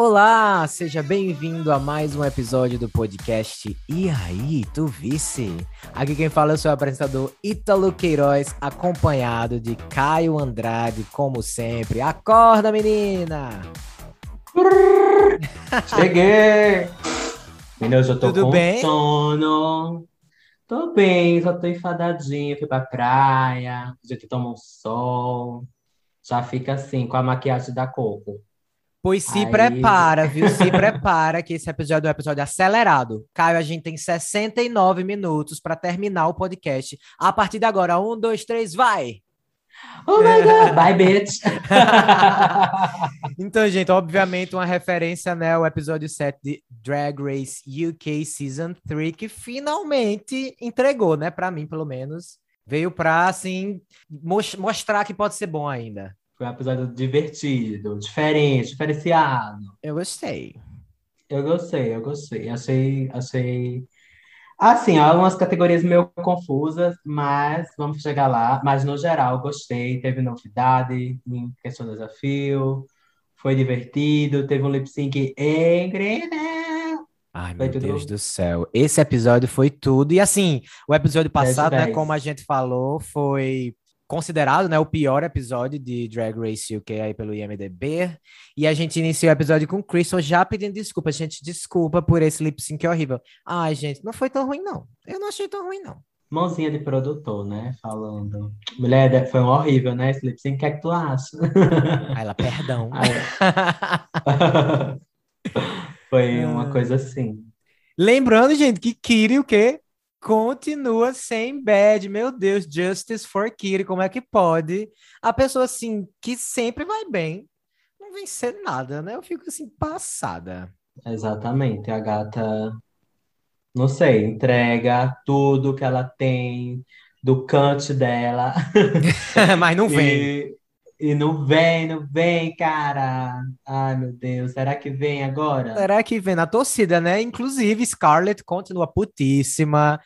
Olá, seja bem-vindo a mais um episódio do podcast E aí, tu vice? Aqui quem fala é o seu apresentador Ítalo Queiroz, acompanhado de Caio Andrade, como sempre. Acorda, menina! Cheguei! Menina, hoje eu tô Tudo com bem? sono. Tô bem, só tô enfadadinha. Fui pra praia, a gente toma um sol. Já fica assim, com a maquiagem da Coco. Pois se Aí- prepara, viu? Se prepara que esse episódio é um episódio acelerado. Caio, a gente tem 69 minutos para terminar o podcast. A partir de agora, um, dois, três, vai! Oh my God! Bye, bitch! Então, gente, obviamente uma referência, né, ao episódio 7 de Drag Race UK Season 3, que finalmente entregou, né, pra mim, pelo menos. Veio pra, assim, mos- mostrar que pode ser bom ainda. Foi um episódio divertido, diferente, diferenciado. Eu gostei. Eu gostei, eu gostei. Achei, achei. Assim, algumas categorias meio confusas, mas vamos chegar lá. Mas no geral, gostei. Teve novidade em questão do desafio. Foi divertido. Teve um lip sync incrível. Ai, Foi meu tudo- Deus do céu. Esse episódio foi tudo. E assim, o episódio 10 de passado, né, 10. como a gente falou, foi considerado, né, o pior episódio de Drag Race UK aí pelo IMDb. E a gente iniciou o episódio com Crystal já pedindo desculpa. Gente, desculpa por esse lip sync horrível. Ai, gente, não foi tão ruim, não. Eu não achei tão ruim, não. Mãozinha de produtor, né? Falando. Mulher, foi um horrível, né? Esse lip sync. O que é que tu acha? Aí ela, perdão. Aí- Foi uma coisa assim. Lembrando, gente, que Kiri, o quê? Continua sem bad. Meu Deus, justice for Kiri. Como é que pode? A pessoa, assim, que sempre vai bem, não vencer nada, né? Eu fico, assim, passada. Exatamente, a gata, não sei, entrega tudo que ela tem do cante dela Mas não vem. e, e não vem, não vem, cara. Ai, meu Deus, será que vem agora? Será que vem na torcida, né? Inclusive, Scarlett continua putíssima.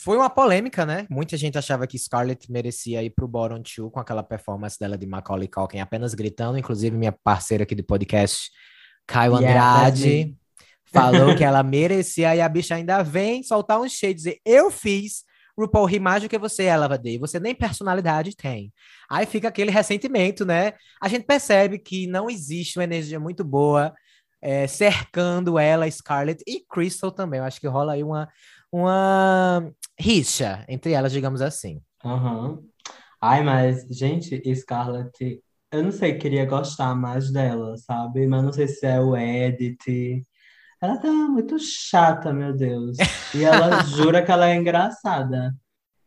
Foi uma polêmica, né? Muita gente achava que Scarlett merecia ir pro Bottom Two com aquela performance dela de Macaulay Culkin apenas gritando. Inclusive, minha parceira aqui do podcast, Caio Yeah, Andrade, me. falou que ela merecia e a bicha ainda vem soltar um e dizer: Eu fiz RuPaul rir mais do que você, Ela Day. Você nem personalidade tem. Aí fica aquele ressentimento, né? A gente percebe que não existe uma energia muito boa é, cercando ela, Scarlett e Crystal também. Eu acho que rola aí uma, uma rixa entre elas, digamos assim. Aham. Ai, mas, gente, Scarlett, eu não sei, queria gostar mais dela, sabe? Mas não sei se é o edit. Ela tá muito chata, meu Deus. E ela jura que ela é engraçada.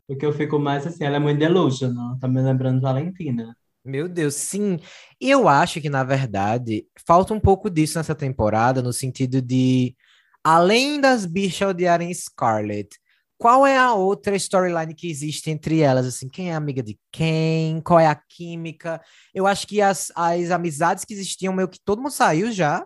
Porque eu fico mais assim, ela é muito delusional. Tá me lembrando Valentina. Meu Deus, sim. E eu acho que, na verdade, falta um pouco disso nessa temporada, no sentido de, além das bichas odiarem Scarlett, qual é a outra storyline que existe entre elas? Assim, quem é amiga de quem? Qual é a química? Eu acho que as, as amizades que existiam, meio que todo mundo saiu já.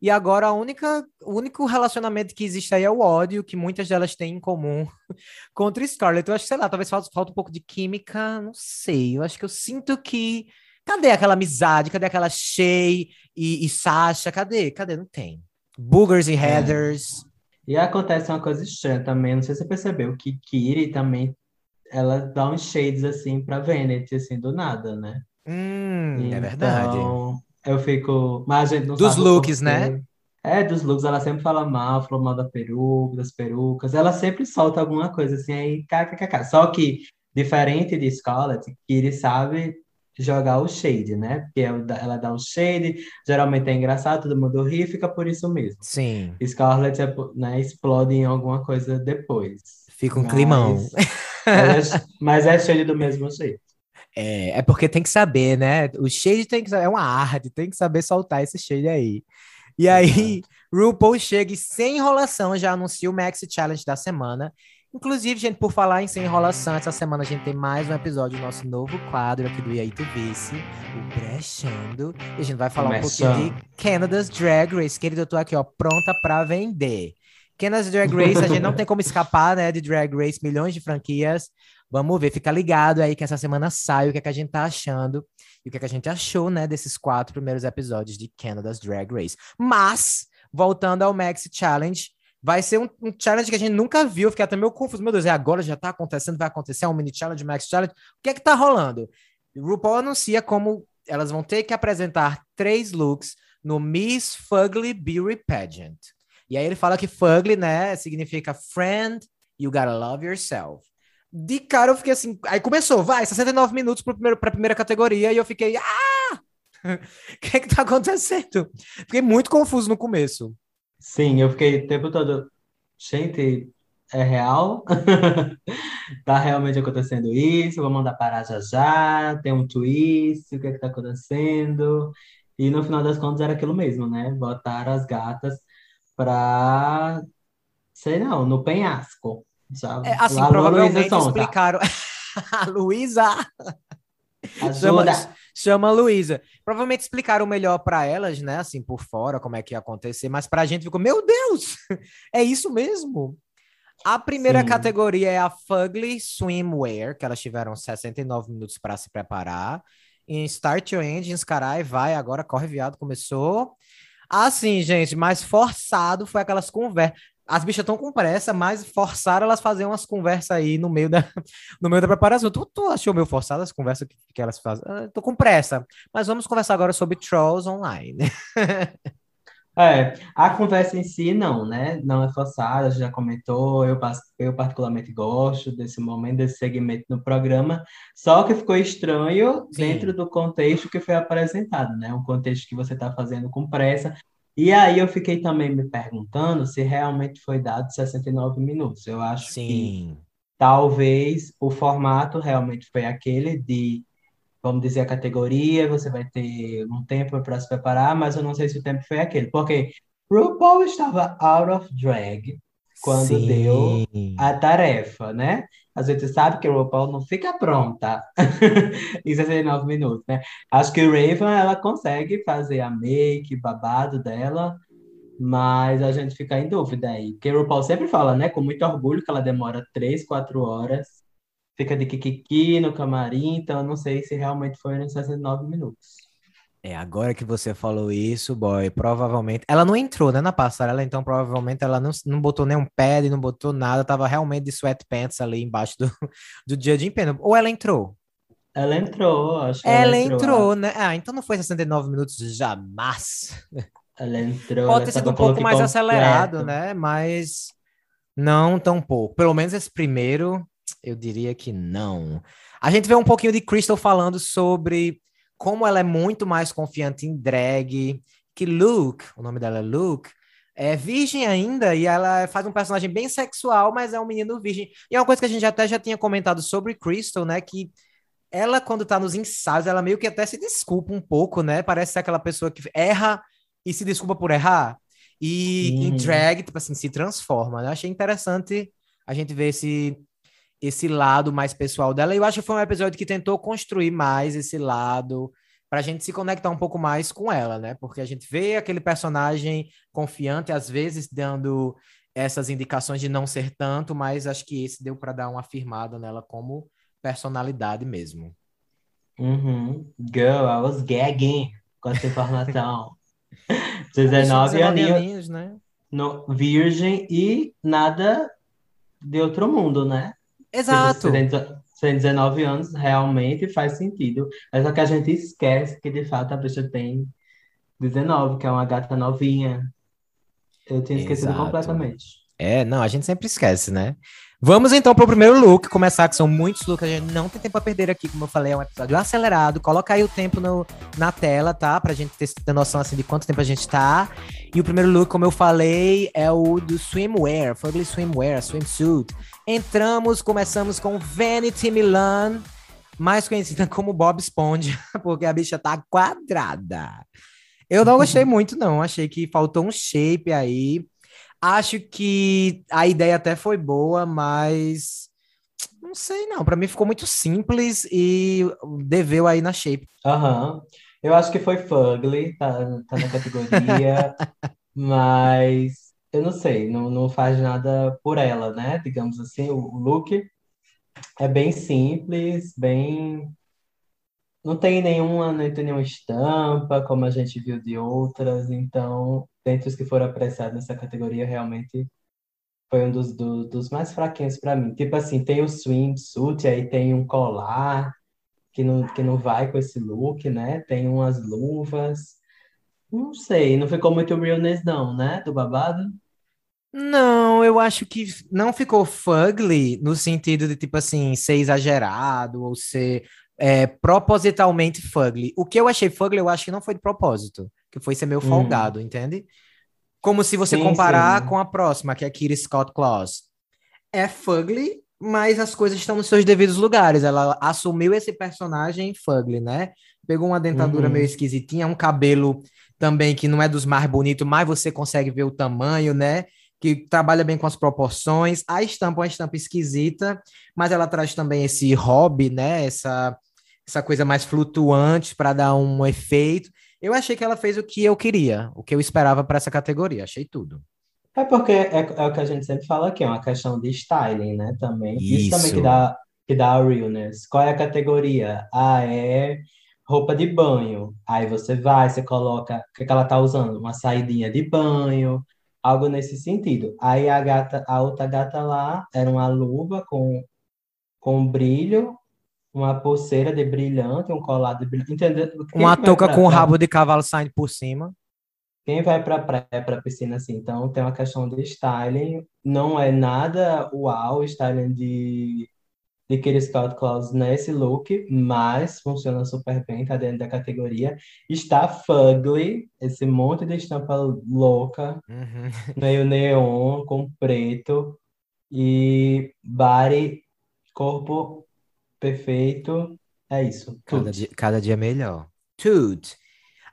E agora a única, o único relacionamento que existe aí é o ódio, que muitas delas têm em comum contra Scarlett. Eu acho que, sei lá, talvez falta, falta um pouco de química, não sei. Eu acho que eu sinto que. Cadê aquela amizade? Cadê aquela Shay e, e Sasha? Cadê? Cadê? Não tem. Boogers e Heathers. E acontece uma coisa estranha também, não sei se você percebeu, que Kiri também, ela dá uns shades assim pra Vanity, assim, do nada, né? Hum, é verdade. Eu fico. Mas a gente não Dos looks, né? É, dos looks, ela sempre fala mal, falou mal da peruca, das perucas. Ela sempre solta alguma coisa assim, aí kkkk. Só que, diferente de Scarlett, Kiri sabe jogar o shade, né? Porque ela dá- um shade, geralmente é engraçado, todo mundo ri e fica por isso mesmo. Sim. Scarlett é, né, explode em alguma coisa depois. Fica um Mas- climão. é- mas é shade do mesmo jeito. É, é porque tem que saber, né? O shade tem que é uma arte, tem que saber soltar esse shade aí. E aí, RuPaul chega e sem enrolação já anuncia o Maxi Challenge da semana. Inclusive, gente, por falar em sem enrolação, essa semana a gente tem mais um episódio do nosso novo quadro aqui do E aí Tu Vice, o Brechando. E a gente vai falar um pouquinho Começando. de Canada's Drag Race. Querido, eu tô aqui, ó, pronta pra vender. Canada's Drag Race, a gente não tem como escapar, né, de Drag Race, milhões de franquias. Vamos ver, fica ligado aí que essa semana sai o que, é que a gente tá achando e o que, é que a gente achou, né, desses quatro primeiros episódios de Canada's Drag Race. Mas, voltando ao Maxi Challenge, vai ser um, um, challenge que a gente nunca viu, fiquei até meio confuso. Meu Deus, é agora já tá acontecendo, vai acontecer é um mini challenge, Max Challenge. O que é que tá rolando? RuPaul anuncia como elas vão ter que apresentar três looks no Miss Fugly Beauty Pageant. E aí ele fala que Fugly, né, significa friend, you gotta love yourself. De cara eu fiquei assim, aí começou, vai, 69 minutos para primeiro, a primeira categoria e eu fiquei, ah! O que é que tá acontecendo? Fiquei muito confuso no começo. Sim, eu fiquei o tempo todo, gente, é real? tá realmente acontecendo isso? Vou mandar parar já já, tem um twist, o que é que tá acontecendo? E no final das contas era aquilo mesmo, né? Botar as gatas pra, sei não, no penhasco. Sabe? É, assim, provavelmente explicaram. a Luísa! Chama, chama a Luísa. Provavelmente explicaram melhor para elas, né? Assim, por fora, como é que ia acontecer, mas pra gente ficou, meu Deus! É isso mesmo? A primeira Sim. categoria é a Fugly Swimwear, que elas tiveram 69 minutos para se preparar. Em Start Your Engines, carai, vai, agora corre viado, começou. Assim, gente, mais forçado foi aquelas conversas. As bichas estão com pressa, mas forçaram elas fazer umas conversas aí no meio da, no meio da preparação. Tu, tu achou meio forçado as conversas que, que elas fazem? Ah, tô com pressa. Mas vamos conversar agora sobre Trolls Online. É, a conversa em si não, né? Não é forçada, já comentou, eu, eu particularmente gosto desse momento, desse segmento no programa, só que ficou estranho Sim. dentro do contexto que foi apresentado, né? Um contexto que você está fazendo com pressa. E aí eu fiquei também me perguntando se realmente foi dado 69 minutos. Eu acho Sim. que talvez o formato realmente foi aquele de vamos dizer, a categoria, você vai ter um tempo para se preparar, mas eu não sei se o tempo foi aquele, porque RuPaul estava out of drag quando Sim. deu a tarefa, né? A gente sabe que o RuPaul não fica pronta em 69 minutos, né? Acho que o Raven, ela consegue fazer a make, babado dela, mas a gente fica em dúvida aí. Porque o RuPaul sempre fala, né, com muito orgulho, que ela demora 3, 4 horas fica de kikiki no camarim, então eu não sei se realmente foi nos 69 minutos. É, agora que você falou isso, boy, provavelmente. Ela não entrou, né, na passarela, então provavelmente ela não, não botou nenhum pad, não botou nada, tava realmente de sweatpants ali embaixo do, do dia de empenho. Ou ela entrou? Ela entrou, acho que ela, ela entrou, entrou, né? Ah, então não foi 69 minutos jamais. Ela entrou. Pode ter sido um pouco mais completo. acelerado, né? Mas não tão pouco. Pelo menos esse primeiro eu diria que não. A gente vê um pouquinho de Crystal falando sobre como ela é muito mais confiante em drag, que Luke, o nome dela é Luke, é virgem ainda e ela faz um personagem bem sexual, mas é um menino virgem. E é uma coisa que a gente até já tinha comentado sobre Crystal, né, que ela quando tá nos ensaios, ela meio que até se desculpa um pouco, né? Parece ser aquela pessoa que erra e se desculpa por errar. E em uhum. drag, tipo assim, se transforma. Né? Achei interessante a gente ver esse esse lado mais pessoal dela. E eu acho que foi um episódio que tentou construir mais esse lado para a gente se conectar um pouco mais com ela, né? Porque a gente vê aquele personagem confiante, às vezes dando essas indicações de não ser tanto, mas acho que esse deu para dar uma afirmada nela como personalidade mesmo. Uhum. Girl, I was gagging com essa informação. 19, 19 aninhos, né? No, virgem e nada de outro mundo, né? Exato. Você tem 19 anos, realmente faz sentido. Mas só que a gente esquece que, de fato, a pessoa tem 19, que é uma gata novinha. Eu tinha esquecido Exato. completamente. É, não, a gente sempre esquece, né? Vamos então para o primeiro look, começar, que são muitos looks, a gente não tem tempo a perder aqui, como eu falei, é um episódio acelerado. Coloca aí o tempo no, na tela, tá? Pra gente ter, ter noção assim de quanto tempo a gente tá. E o primeiro look, como eu falei, é o do swimwear, Fugly Swimwear, swimsuit. Entramos, começamos com Vanity Milan, mais conhecida como Bob Esponja, porque a bicha tá quadrada. Eu não gostei muito, não. Achei que faltou um shape aí. Acho que a ideia até foi boa, mas não sei não. Para mim ficou muito simples e deveu aí na shape. Aham. Uhum. Eu acho que foi Fugly, tá, tá na categoria, mas eu não sei, não, não faz nada por ela, né? Digamos assim, o, o look é bem simples, bem. Não tem nenhuma, não tem nenhuma estampa, como a gente viu de outras, então, dentre os que foram apreciados nessa categoria, realmente foi um dos, do, dos mais fraquinhos para mim. Tipo assim, tem o swimsuit, aí tem um colar que não, que não vai com esse look, né? Tem umas luvas. Não sei, não ficou muito realness não, né? Do babado. Não, eu acho que não ficou fugly no sentido de, tipo assim, ser exagerado ou ser é, propositalmente fugly. O que eu achei fugly, eu acho que não foi de propósito, que foi ser meio hum. folgado, entende? Como se você sim, comparar sim. com a próxima, que é a Kitty Scott Claus. É fugly, mas as coisas estão nos seus devidos lugares. Ela assumiu esse personagem fugly, né? Pegou uma dentadura uhum. meio esquisitinha, um cabelo também que não é dos mais bonitos, mas você consegue ver o tamanho, né? Que trabalha bem com as proporções. A estampa é uma estampa esquisita, mas ela traz também esse hobby, né? Essa, essa coisa mais flutuante para dar um efeito. Eu achei que ela fez o que eu queria, o que eu esperava para essa categoria. Achei tudo. É porque é, é, o que a gente sempre fala aqui, é uma questão de styling, né? Também. Isso, Isso também que dá, que dá a realness. Qual é a categoria? Ah, é roupa de banho. Aí você vai, você coloca. O que, é que ela tá usando? Uma saidinha de banho, algo nesse sentido. Aí a gata, a outra gata lá era uma luva com, com brilho uma pulseira de brilhante, um colar de brilhante, entendeu? Quem uma touca com o rabo de cavalo saindo por cima. Quem vai para praia, para piscina assim, então tem uma questão de styling, não é nada uau, o styling de de Kitty Scott Claus nesse look, mas funciona super bem, tá dentro da categoria. Está fugly, esse monte de estampa louca, uhum. meio neon, com preto, e body, corpo perfeito. É isso. Cada dia, cada dia melhor. Tudo.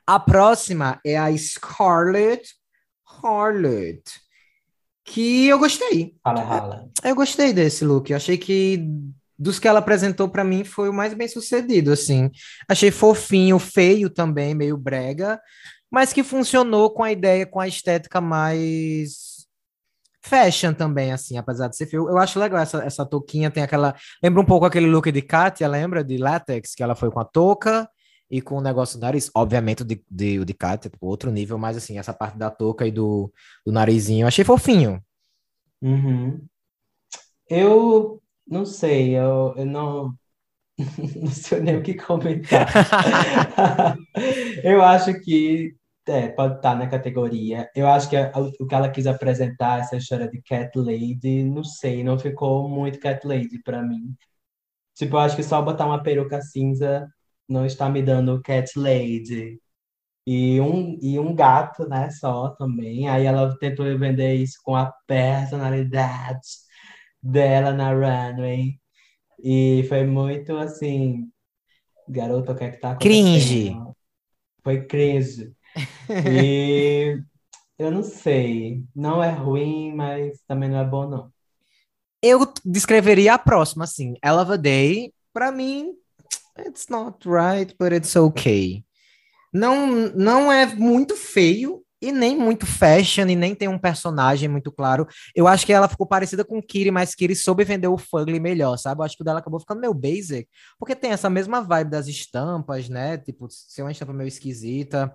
A próxima é a Scarlett Harlot, que eu gostei. Fala, fala. Eu gostei desse look. Eu achei que dos que ela apresentou para mim foi o mais bem sucedido, assim. Achei fofinho, feio também, meio brega, mas que funcionou com a ideia, com a estética mais fashion também, assim, apesar de ser feio. Eu acho legal essa, essa touquinha, tem aquela. Lembra um pouco aquele look de Katia, lembra? De látex, que ela foi com a touca e com o negócio do nariz. Obviamente, o de, de, o de Katia, tipo, outro nível, mas assim, essa parte da touca e do, do narizinho, eu achei fofinho. Uhum. Eu não sei, eu, eu não. não sei nem o que comentar. eu acho que é, pode estar na categoria. Eu acho que o que ela quis apresentar, essa história de Cat Lady, não sei, não ficou muito Cat Lady para mim. Tipo, eu acho que só botar uma peruca cinza não está me dando Cat Lady. E um, e um gato, né, só também. Aí ela tentou vender isso com a personalidade dela na runway. E foi muito assim, garota, o que é que tá acontecendo? Cringe. Foi cringe. E eu não sei. Não é ruim, mas também não é bom, não. Eu descreveria a próxima, assim. Eleva Day, pra mim, it's not right, but it's okay. Não, não é muito feio, e nem muito fashion, e nem tem um personagem muito claro. Eu acho que ela ficou parecida com Kiri, mas Kiri soube vender o Fugly melhor, sabe? Eu acho que o dela acabou ficando meio basic, porque tem essa mesma vibe das estampas, né? Tipo, ser uma estampa meio esquisita.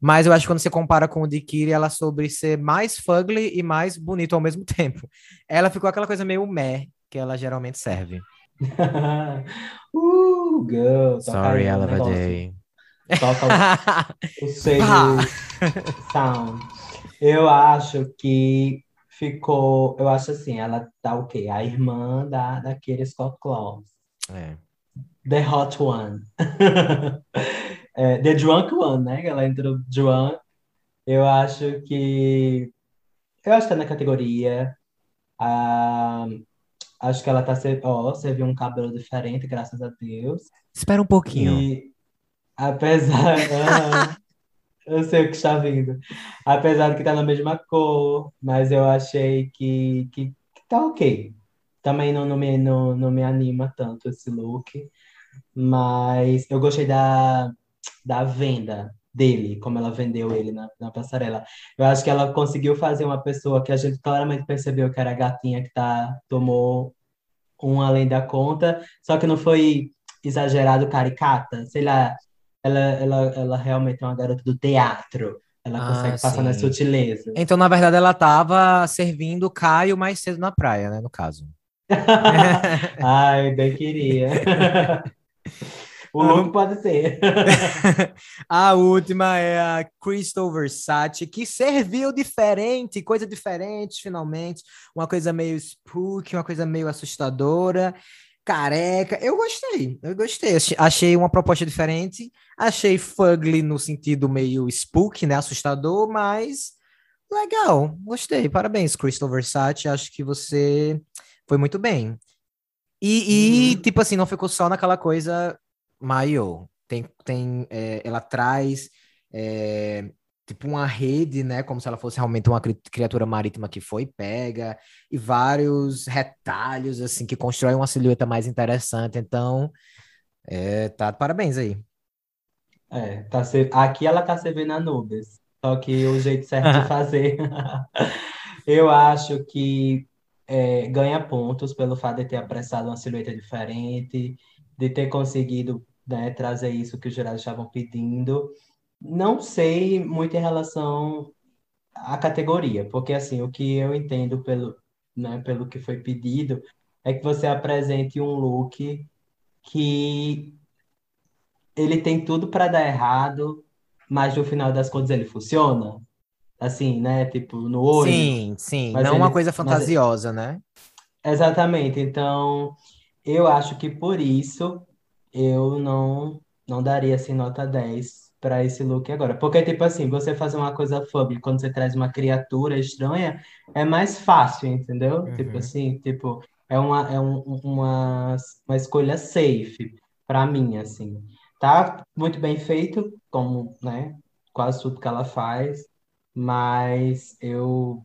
Mas eu acho que quando você compara com o de Kiri, ela sobre ser mais fugly e mais bonito ao mesmo tempo. Ela ficou aquela coisa meio meh que ela geralmente serve. uh, girl. Sorry, ela vai day. Toca o, sound. Eu acho que ficou. Eu acho assim, ela tá o quê? A irmã da, daquele Scott Claus. É. The Hot One. É, The Drunk One, né? Ela entrou drunk. Eu acho que. Eu acho que tá na categoria. Ah, acho que ela tá. Ó, oh, você viu um cabelo diferente, graças a Deus. Espera um pouquinho. E apesar. eu sei o que está vindo. Apesar de que tá na mesma cor, mas eu achei que, que, que tá ok. Também não, não, me, não, não me anima tanto esse look. Mas eu gostei da, da venda. dele, como ela vendeu ele na, na passarela. Eu acho que ela conseguiu fazer uma pessoa que a gente claramente percebeu que era a gatinha que tá, tomou um além da conta, só que não foi exagerado caricata, sei lá, ela, ela, ela realmente é uma garota do teatro. Ela Ah, consegue passar nas sim. sutilezas. Então, na verdade, ela tava servindo o Caio mais cedo na praia, né? No caso. Ai, bem queria. O look pode ser. A última é a Crystal Versace, que serviu diferente, coisa diferente, finalmente. Uma coisa meio spooky, uma coisa meio assustadora, careca. Eu gostei, eu gostei. Achei- uma proposta diferente. Achei fugly no sentido meio spooky, né? Assustador, mas legal. Gostei. Parabéns, Crystal Versace. Acho que você foi muito bem. E, e, Uhum. tipo assim, não ficou só naquela coisa maiô. Tem, tem, é, ela traz é, tipo uma rede, né? Como se ela fosse realmente uma cri- criatura marítima que foi pega, e vários retalhos, assim, que constroem uma silhueta mais interessante. Então, é, tá, parabéns aí. É, tá se- Aqui ela tá servindo Anubis. Só que o jeito certo de fazer. Eu acho que é, ganha pontos pelo fato de ter apressado uma silhueta diferente, de ter conseguido, né, trazer isso que os jurados estavam pedindo. Não sei muito em relação à categoria, porque assim, o que eu entendo pelo, né, pelo que foi pedido é que você apresente um look que ele tem tudo para dar errado, mas no final das contas ele funciona. Assim, né? Tipo, no olho. Sim, sim, Mas não uma ele- coisa mas- fantasiosa, né? Exatamente. Então, eu acho que por isso eu não não daria assim nota 10 para esse look agora. Porque tipo assim, você fazer uma coisa fugly quando você traz uma criatura estranha é mais fácil, entendeu? Uhum. Tipo assim, tipo, é uma é um- uma uma escolha safe para mim assim. Tá muito bem feito, como, né, quase tudo que ela faz, mas eu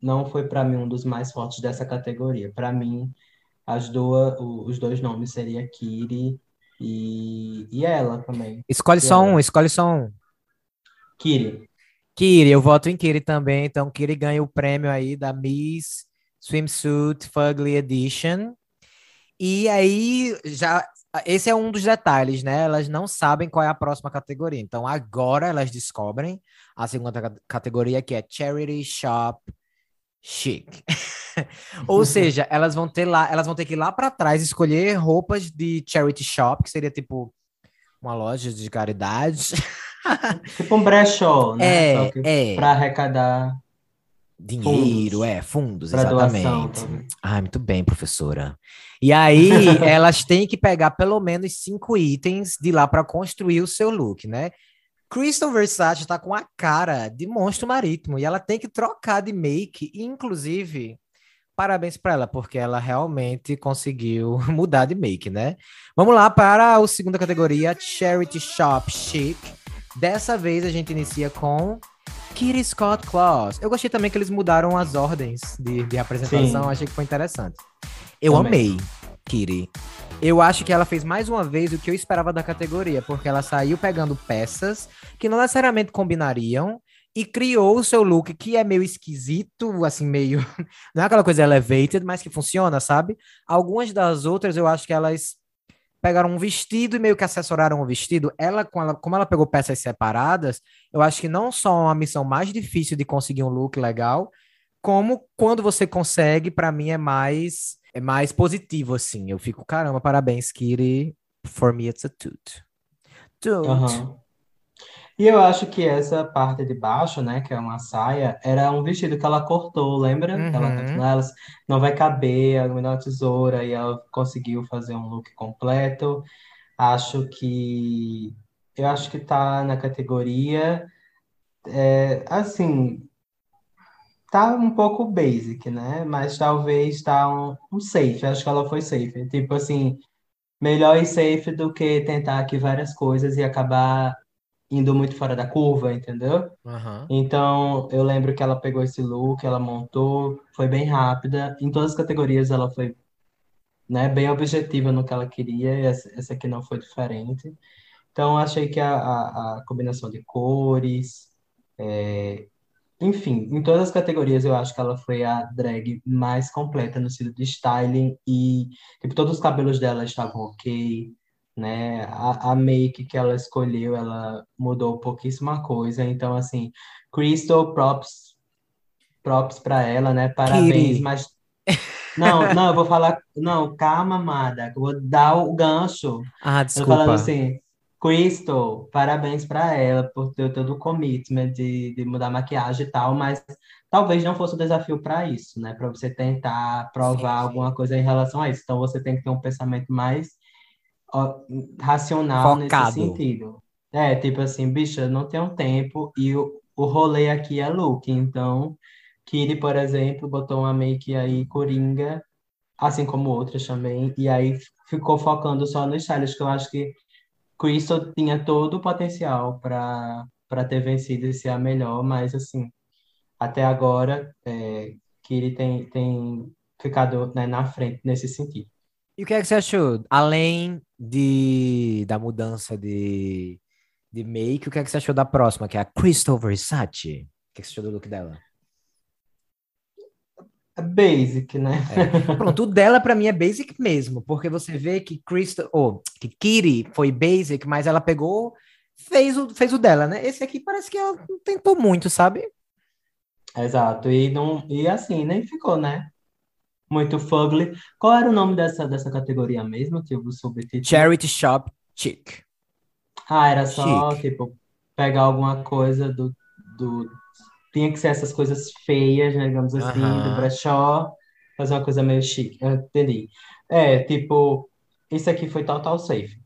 não foi para mim um dos mais fortes dessa categoria. Para mim, as duas, os dois nomes seria Kiri e, e ela também. Escolhe E só ela? um, escolhe só um. Kiri. Kiri, eu voto em Kiri também. Então, Kiri ganha o prêmio aí da Miss Swimsuit Fugly Edition. E aí, já. Esse é um dos detalhes, né? Elas não sabem qual é a próxima categoria. Então, agora elas descobrem a segunda ca- categoria, que é Charity Shop Chic. Ou seja, elas vão ter lá, elas vão ter que ir lá para trás escolher roupas de charity shop, que seria tipo uma loja de caridade. Tipo um brechó, né? É, que é. para arrecadar. Dinheiro, Fundos. é, fundos, Pra exatamente. Ai, muito bem, professora. E aí, elas têm que pegar pelo menos cinco itens de lá para construir o seu look, né? Crystal Versace tá com a cara de monstro marítimo e ela tem que trocar de make, inclusive, parabéns para ela, porque ela realmente conseguiu mudar de make, né? Vamos lá para a segunda categoria, Charity Shop Chic. Dessa vez a gente inicia com Kitty Scott Claus. Eu gostei também que eles mudaram as ordens de, de apresentação, Sim. achei que foi interessante. Eu Também. amei Kitty. Eu acho que ela fez mais uma vez o que eu esperava da categoria, porque ela saiu pegando peças que não necessariamente combinariam e criou o seu look que é meio esquisito, assim, meio. Não é aquela coisa elevated, mas que funciona, sabe? Algumas das outras eu acho que elas pegaram um vestido e meio que assessoraram o vestido. Ela, com ela, como ela pegou peças separadas, eu acho que não só é uma missão mais difícil de conseguir um look legal, como quando você consegue, pra mim é mais é mais positivo assim. Eu fico, caramba, parabéns, Kitty. For me it's a toot. Toot. Aham. E eu acho que essa parte de baixo, né, que é uma saia, era um vestido que ela cortou, lembra? Ela Uhum. tá ela não vai caber, ela me deu uma tesoura e ela conseguiu fazer um look completo. Acho que eu acho que tá na categoria é, assim, tá um pouco basic, né? Mas talvez tá um, um safe. Acho que ela foi safe. Tipo assim, melhor ir safe do que tentar aqui várias coisas e acabar indo muito fora da curva, entendeu? Aham. Então, eu lembro que ela pegou esse look, ela montou, foi bem rápida. Em todas as categorias ela foi, né, bem objetiva no que ela queria, e essa, essa aqui não foi diferente. Então, achei que a, a, a combinação de cores, é, enfim, em todas as categorias eu acho que ela foi a drag mais completa no sentido de styling e tipo, todos os cabelos dela estavam ok, né? A, a make que ela escolheu, ela mudou pouquíssima coisa. Então, assim, Crystal, props, props para ela, né? Parabéns, Kiri. mas não, não, eu vou falar, não, calma, amada, eu vou dar o gancho. Ah, Eu falando desculpa. assim, Crystal, parabéns para ela por ter todo o commitment de, de mudar a maquiagem e tal, mas talvez não fosse o desafio para isso, né? Para você tentar provar Sim, alguma sim. coisa em relação a isso. Então você tem que ter um pensamento mais ó, racional nesse Focado. sentido. É, tipo assim, bicha, não tenho tempo e o, o rolê aqui é look. Então, Kiri, por exemplo, botou uma make aí coringa, assim como outras também, e aí ficou focando só nos styles, que eu acho que Crystal tinha todo o potencial para para ter vencido e ser a melhor, mas assim, até agora, é, Kiri tem, tem ficado, né, na frente nesse sentido. E o que é que você achou? Além de, da mudança de, de make, o que é que você achou da próxima, que é a Crystal Versace? O que é que você achou do look dela? É basic, né? É. Pronto, o dela pra mim é basic mesmo, porque você vê que Crystal, ou que Kitty foi basic, mas ela pegou, fez o, fez o dela, né? Esse aqui parece que ela não tentou muito, sabe? Exato, e, não, e assim, nem ficou, né? Muito fugly. Qual era o nome dessa, dessa categoria mesmo, tipo, o subtítulo? Charity Shop Chic. Ah, era só, Chic. tipo, pegar alguma coisa do, do... Tinha que ser essas coisas feias, né, digamos assim, do brechó, fazer uma coisa meio chique. Eu entendi. É, tipo, isso aqui foi total safe.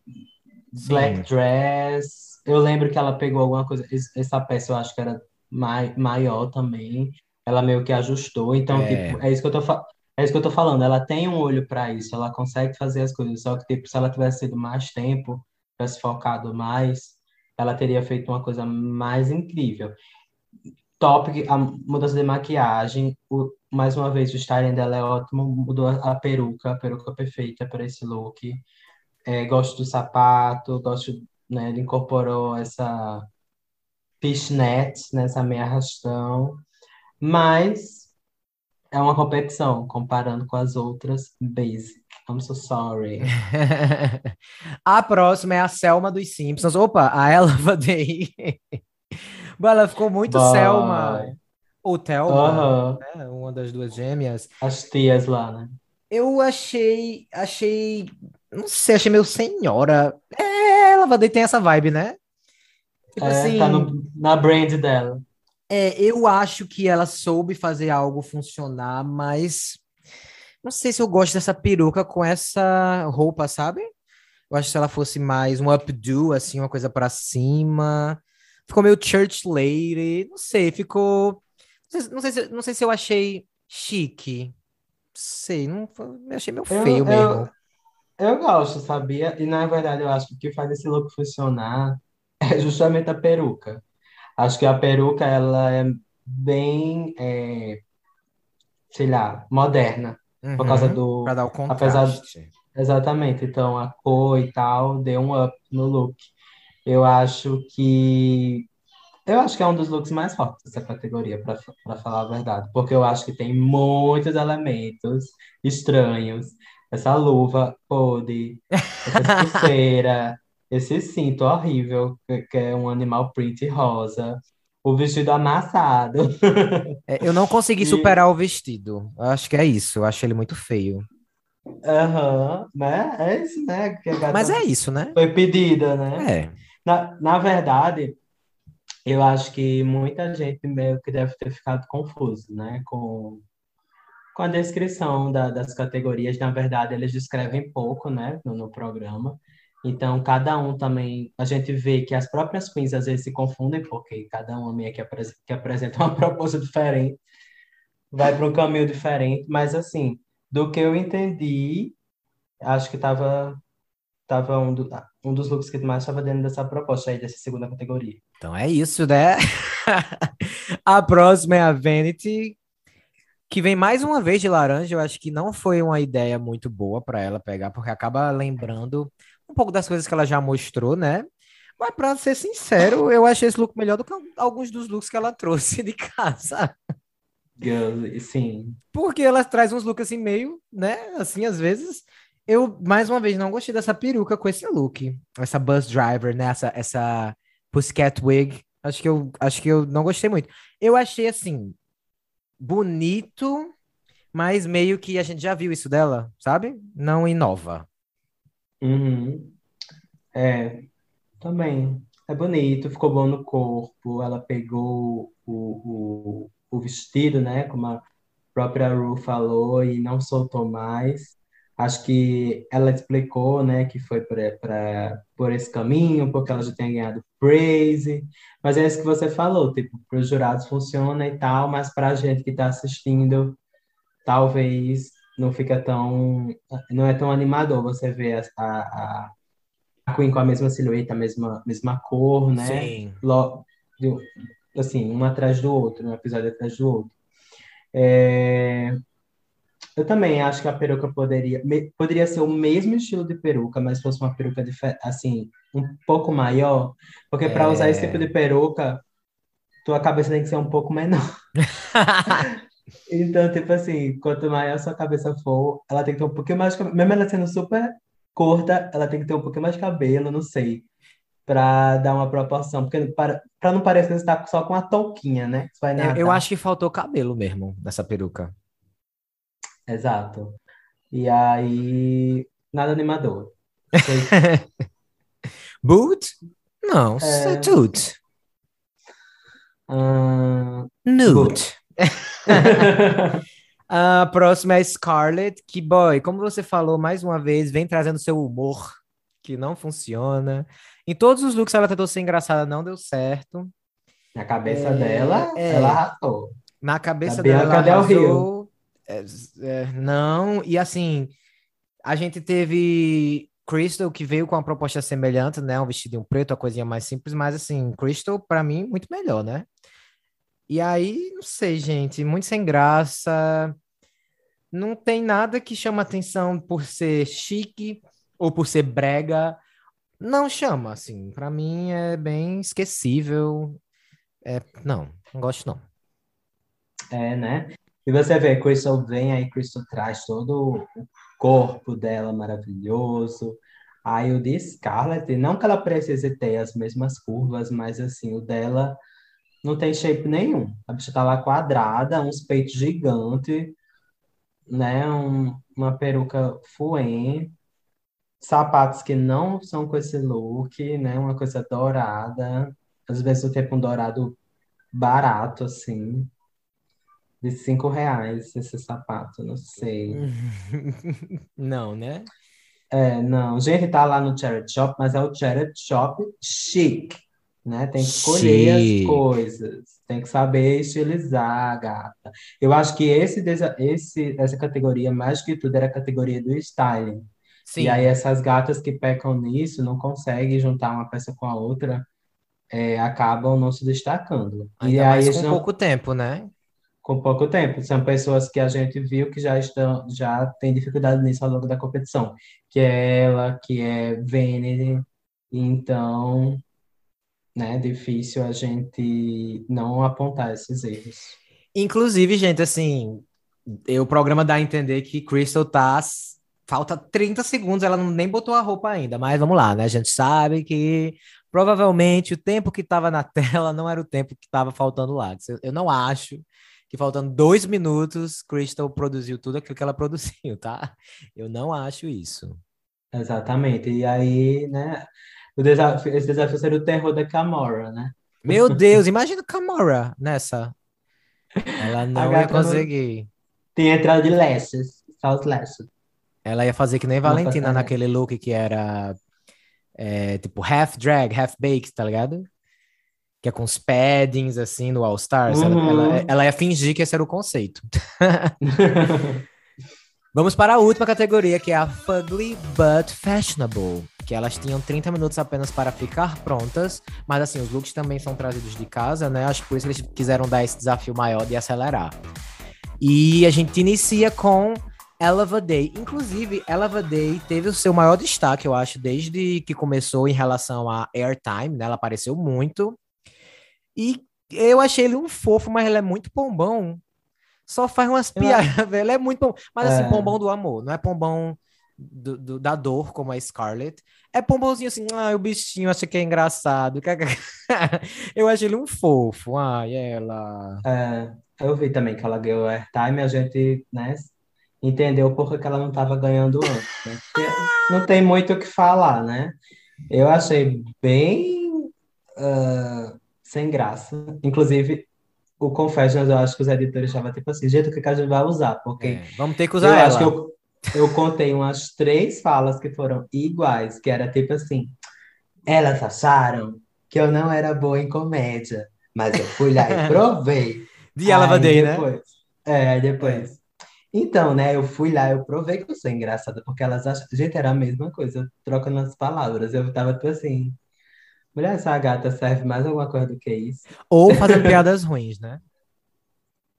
Black sim. dress. Eu lembro que ela pegou alguma coisa. es- Essa peça eu acho que era mai, maior também. Ela meio que ajustou. Então, tipo, É, é isso que eu tô, fa- é isso que eu tô falando. Ela tem um olho para isso. Ela consegue fazer as coisas. Só que, tipo, se ela tivesse tido mais tempo, tivesse focado mais, ela teria feito uma coisa mais incrível. Top, a mudança de maquiagem. O, mais uma vez, o styling dela é ótimo. Mudou a, peruca, a peruca perfeita para esse look. É, gosto do sapato, gosto, né, ele incorporou essa fishnet, nessa meia arrastão, mas é uma competição, comparando com as outras, basic. I'm so sorry. A próxima é a Selma dos Simpsons. Opa, a Elva Day. Ela ficou muito Selma, ou Thelma, né? Uma das duas gêmeas. As tias lá, né? Eu achei, achei, não sei, achei meio senhora. É, Day tem essa vibe, né? Tipo É, tá assim, no, na brand dela. é, eu acho que ela soube fazer algo funcionar, mas não sei se eu gosto dessa peruca com essa roupa, sabe? Eu acho que se ela fosse mais um updo, assim, uma coisa pra cima. Ficou meio church lady, não sei, ficou. Não sei, não sei se, não sei se eu achei chique. Não sei, não, eu achei meio Eu, feio eu, mesmo. eu gosto, sabia? E na verdade eu acho que o que faz esse look funcionar é justamente a peruca. Acho que a peruca, ela é bem, é, sei lá, moderna. Por causa Uhum, do. pra dar o Apesar. contraste. Exatamente. Então, a cor e tal deu um up no look. Eu acho que. Eu acho que é um dos looks mais fortes dessa categoria, para falar a verdade. Porque eu acho que tem muitos elementos estranhos. Essa luva podre, essas pulseiras, esse cinto horrível, que é um animal print rosa, o vestido amassado. É, eu não consegui E, superar o vestido. Eu acho que é isso. Eu acho ele muito feio. aham, né? É isso, né? Mas é isso, né? foi pedida, né? É. Na, na verdade, eu acho que muita gente meio que deve ter ficado confuso, né? Com, com a descrição da- das categorias. Na verdade, eles descrevem pouco, né? No, no programa. Então, cada um também, a gente vê que as próprias queens às vezes se confundem, porque cada uma meio que, apres- que apresenta uma proposta diferente, vai para um caminho diferente, mas assim, do que eu entendi, acho que estava tava um, do- um dos looks que mais estava dentro dessa proposta aí, dessa segunda categoria. Então é isso, né? A próxima é a Vanity, que vem mais uma vez de laranja. Eu acho que não foi uma ideia muito boa para ela pegar, porque acaba lembrando um pouco das coisas que ela já mostrou, né? Mas pra ser sincero, eu achei esse look melhor do que alguns dos looks que ela trouxe de casa. Sim. Porque ela traz uns looks assim meio, né? Assim, às vezes. Eu, mais uma vez, não gostei dessa peruca com esse look. Essa bus driver, né? Essa, essa Pussycat wig. Acho que, eu, acho que eu não gostei muito. Eu achei, assim, bonito, mas meio que a gente já viu isso dela, sabe? Não inova. Uhum. É, também. É bonito, ficou bom no corpo. Ela pegou o, o, o vestido, né? Como a própria Ru falou, e não soltou mais. Acho que ela explicou, né, que foi para por esse caminho, porque ela já tinha ganhado praise. Mas é isso que você falou, tipo, para os jurados funciona e tal, mas para a gente que está assistindo, talvez não fica tão, não é tão animador você ver a, a, a Queen com a mesma silhueta, a mesma, mesma cor, né? Sim. Logo, assim, um atrás do outro, um episódio atrás do outro. É... Eu também acho que a peruca poderia, me, poderia ser o mesmo estilo de peruca, mas fosse uma peruca assim, um pouco maior, porque para é... usar esse tipo de peruca, tua cabeça tem que ser um pouco menor. então, tipo assim, quanto maior sua cabeça for, ela tem que ter um pouquinho mais, mesmo ela sendo super curta, ela tem que ter um pouquinho mais de cabelo, não sei para dar uma proporção, porque para, para não parecer que você está só com a touquinha, né? eu, eu acho que faltou cabelo mesmo nessa peruca. Exato. E aí, nada animador. Boot? Não, é... Toot. Uh... Nude. a próxima é Scarlett, que, boy, como você falou mais uma vez, vem trazendo seu humor, que não funciona. Em todos os looks ela tentou ser engraçada, não deu certo. Na cabeça é, dela, é, ela arrasou. Na cabeça dela, ela arrasou. É, é, não, e assim, a gente teve Crystal, que veio com uma proposta semelhante, né? Um vestidinho preto, a coisinha mais simples, mas assim, Crystal, para mim, muito melhor, né? E aí, não sei, gente, muito sem graça. Não tem nada que chama atenção por ser chique ou por ser brega. Não chama, assim. Para mim é bem esquecível. É, não, não gosto não. É, né? E você vê, Crystal vem aí, Crystal traz todo o corpo dela maravilhoso. Aí o de Scarlett, não que ela precise ter as mesmas curvas, mas assim, o dela não tem shape nenhum. A bicha tá lá quadrada, uns peitos gigantes, né? Um, uma peruca fuê, sapatos que não são com esse look, né? Uma coisa dourada. Às vezes eu tenho um dourado barato, assim. De cinco reais esse sapato, não sei. Não, né? É, não. Gente, tá lá no Charity Shop, mas é o Charity Shop chic, né? Tem que escolher as coisas. Tem que saber estilizar, gata. Eu acho que esse, esse, essa categoria, mais que tudo, era a categoria do styling. Sim. E aí essas gatas que pecam nisso não conseguem juntar uma peça com a outra, é, acabam não se destacando. Ainda e aí com não... pouco tempo, né? Com pouco tempo. São pessoas que a gente viu que já estão, já tem dificuldade nisso ao longo da competição. Que é ela, que é Vanity. Então, né, difícil a gente não apontar esses erros. Inclusive, gente, assim, o programa dá a entender que Crystal tá Falta 30 segundos, ela não, nem botou a roupa ainda, mas vamos lá, né? A gente sabe que provavelmente o tempo que estava na tela não era o tempo que estava faltando lá. Eu não acho que faltando dois minutos, Crystal produziu tudo aquilo que ela produziu, tá? Eu não acho isso. Exatamente. E aí, né? O desafio, esse desafio seria o terror da Camora, né? Meu Deus, imagina Camora nessa. Ela não ia conseguir. Não... Tem entrada de lashes, false lashes. Ela ia fazer que nem Valentina naquele look que era é, tipo half drag, half baked, tá ligado? Que é com os paddings assim no All Stars. Uhum. Ela, ela, ela ia fingir que esse era o conceito. Vamos para a última categoria, que é a Fugly But Fashionable. Que elas tinham 30 minutos apenas para ficar prontas, mas assim, os looks também são trazidos de casa, né? Acho que por isso eles quiseram dar esse desafio maior de acelerar. E a gente inicia com Eleva Day. Inclusive, Eleva Day teve o seu maior destaque, eu acho, desde que começou em relação a airtime, né? Ela apareceu muito. E eu achei ele um fofo, mas ele é muito pombão. Só faz umas piadas, velho. Ele é muito bom. Mas assim, É. pombão do amor, não é pombão do, do- da dor, como a Scarlett. É pombãozinho assim, ah, o bichinho acha que é engraçado. Eu achei ele um fofo. Ai, ela. É, eu vi também que ela ganhou airtime, a gente, né, entendeu por que ela não estava ganhando antes, né? Não tem muito o que falar, né? Eu achei bem ah, sem graça. Inclusive, o Confessions, eu acho que os editores estavam tipo assim, gente, o que a gente vai usar? Porque É, vamos ter que eu usar acho que ela. eu, eu contei umas três falas que foram iguais, que era tipo assim, elas acharam que eu não era boa em comédia, mas eu fui lá e provei. De Eleva Aí Day, né? depois, É, depois. Então, né, eu fui lá, eu provei que eu sou engraçada, porque elas acham. Gente, era a mesma coisa, trocando as palavras. Eu tava tipo assim. Mulher, essa gata serve mais alguma coisa do que isso? Ou fazendo piadas ruins, né?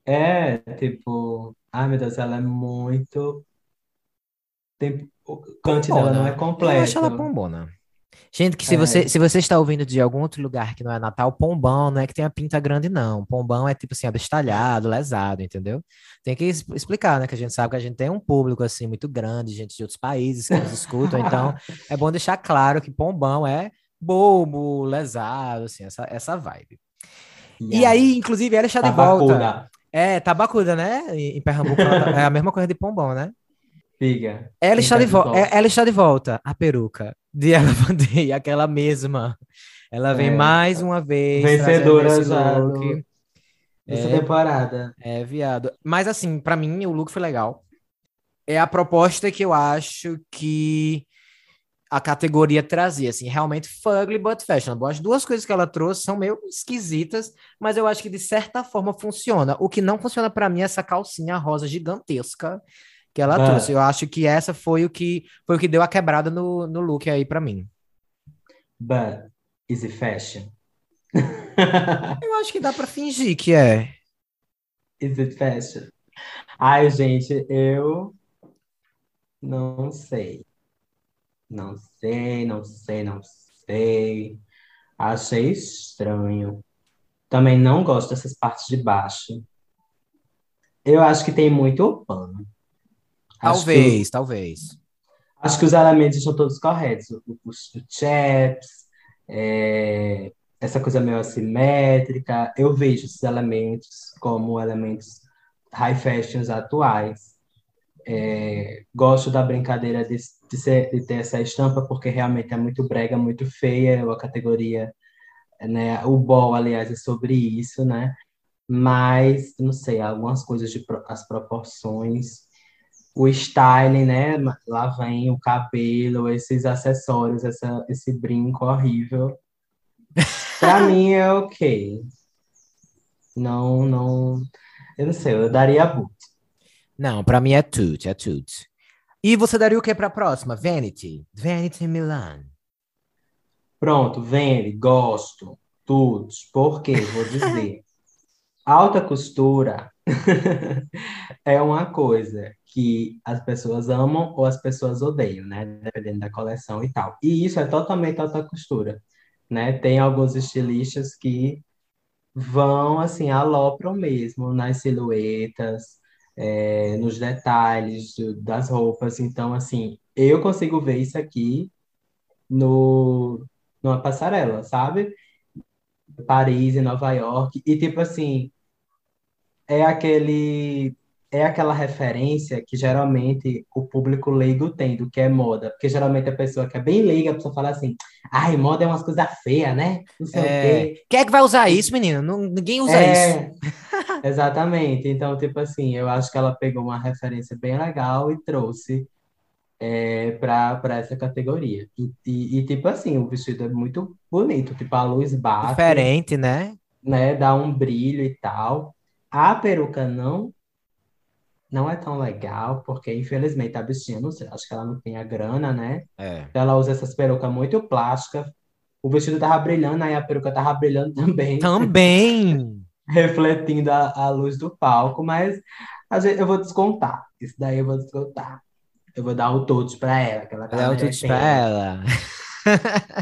É, tipo. Ai, meu Deus, ela é muito. Tem... O cante dela não é Pombona. Eu acho ela completo. pombona. Gente, que se É. você, se você está ouvindo de algum outro lugar que não é Natal, pombão não é que tem a pinta grande, não. Pombão é tipo assim, abestalhado, lesado, entendeu? Tem que explicar, né? Que a gente sabe que a gente tem um público assim muito grande, gente de outros países que nos escutam, então é bom deixar claro que pombão é bobo, lesado, assim, essa, essa vibe. E Yeah. aí, inclusive, ela está de volta. É, tabacuda, né? Em Pernambuco tá- é a mesma coisa de pombão, né? Figa. Ela está, tá de de vo- volta? é- ela está de volta, a peruca de Ela Vanday, aquela mesma. Ela vem É. mais uma vez Vencedora já look. Essa É. temporada. É, viado. Mas assim, pra mim, o look foi legal. É a proposta que eu acho que a categoria trazia, assim, realmente fugly but fashionable. As duas coisas que ela trouxe são meio esquisitas, mas eu acho que de certa forma funciona. O que não funciona pra mim é essa calcinha rosa gigantesca que ela Ah. trouxe. Eu acho que essa foi o que foi o que deu a quebrada no, no look aí pra mim. But is it fashion? Eu acho que dá pra fingir que é. Is it fashion? Ai, gente, eu não sei. Não sei, não sei, não sei. Achei estranho. Também não gosto dessas partes de baixo. Eu acho que tem muito pano. Acho que Talvez, talvez. Acho que os elementos estão todos corretos. O, o, o chaps, é, essa coisa meio assimétrica. Eu vejo esses elementos como elementos high fashions atuais. É, gosto da brincadeira de, de, ser- de ter essa estampa, porque realmente é muito brega, muito feia. A categoria, né? O ball, aliás, é sobre isso, né? Mas, não sei, algumas coisas de as proporções o styling, né? Lá vem o cabelo, esses acessórios, essa, esse brinco horrível. Pra mim é ok. Não, não. Eu não sei, eu daria boot. Não, pra mim é tudo, é tudo. E você daria o que pra próxima? Vanity. Vanity Milan. Pronto, vende, gosto, tudo. Por quê? Vou dizer. Alta costura é uma coisa que as pessoas amam ou as pessoas odeiam, né? Dependendo da coleção e tal. E isso é totalmente alta costura, né? Tem alguns estilistas que vão, assim, alopram mesmo nas silhuetas, é, nos detalhes das roupas. Então, assim, eu consigo ver isso aqui no, numa passarela, sabe? Paris e Nova York. E, tipo assim, é aquele é aquela referência que geralmente o público leigo tem do que é moda, porque geralmente a pessoa que é bem leiga, a pessoa fala assim, ai, moda é umas coisas feias, né? Não sei o É... quê. Quem é que vai usar isso, menino? Não, ninguém usa isso. É, exatamente. Então, tipo assim, eu acho que ela pegou uma referência bem legal e trouxe é, para essa categoria. E, e, e, tipo assim, o vestido é muito bonito, tipo, a luz bate, Diferente, né? né? Dá um brilho e tal. A peruca não não é tão legal, porque infelizmente a bichinha, não sei, acho que ela não tem a grana, né? É. Ela usa essas perucas muito plásticas. O vestido tava brilhando, aí a peruca tava brilhando também, Também. refletindo a, a luz do palco, mas Eu vou descontar. Isso daí eu vou descontar. Eu vou dar o todos pra ela. Que ela tá Dá o tudo pra ela.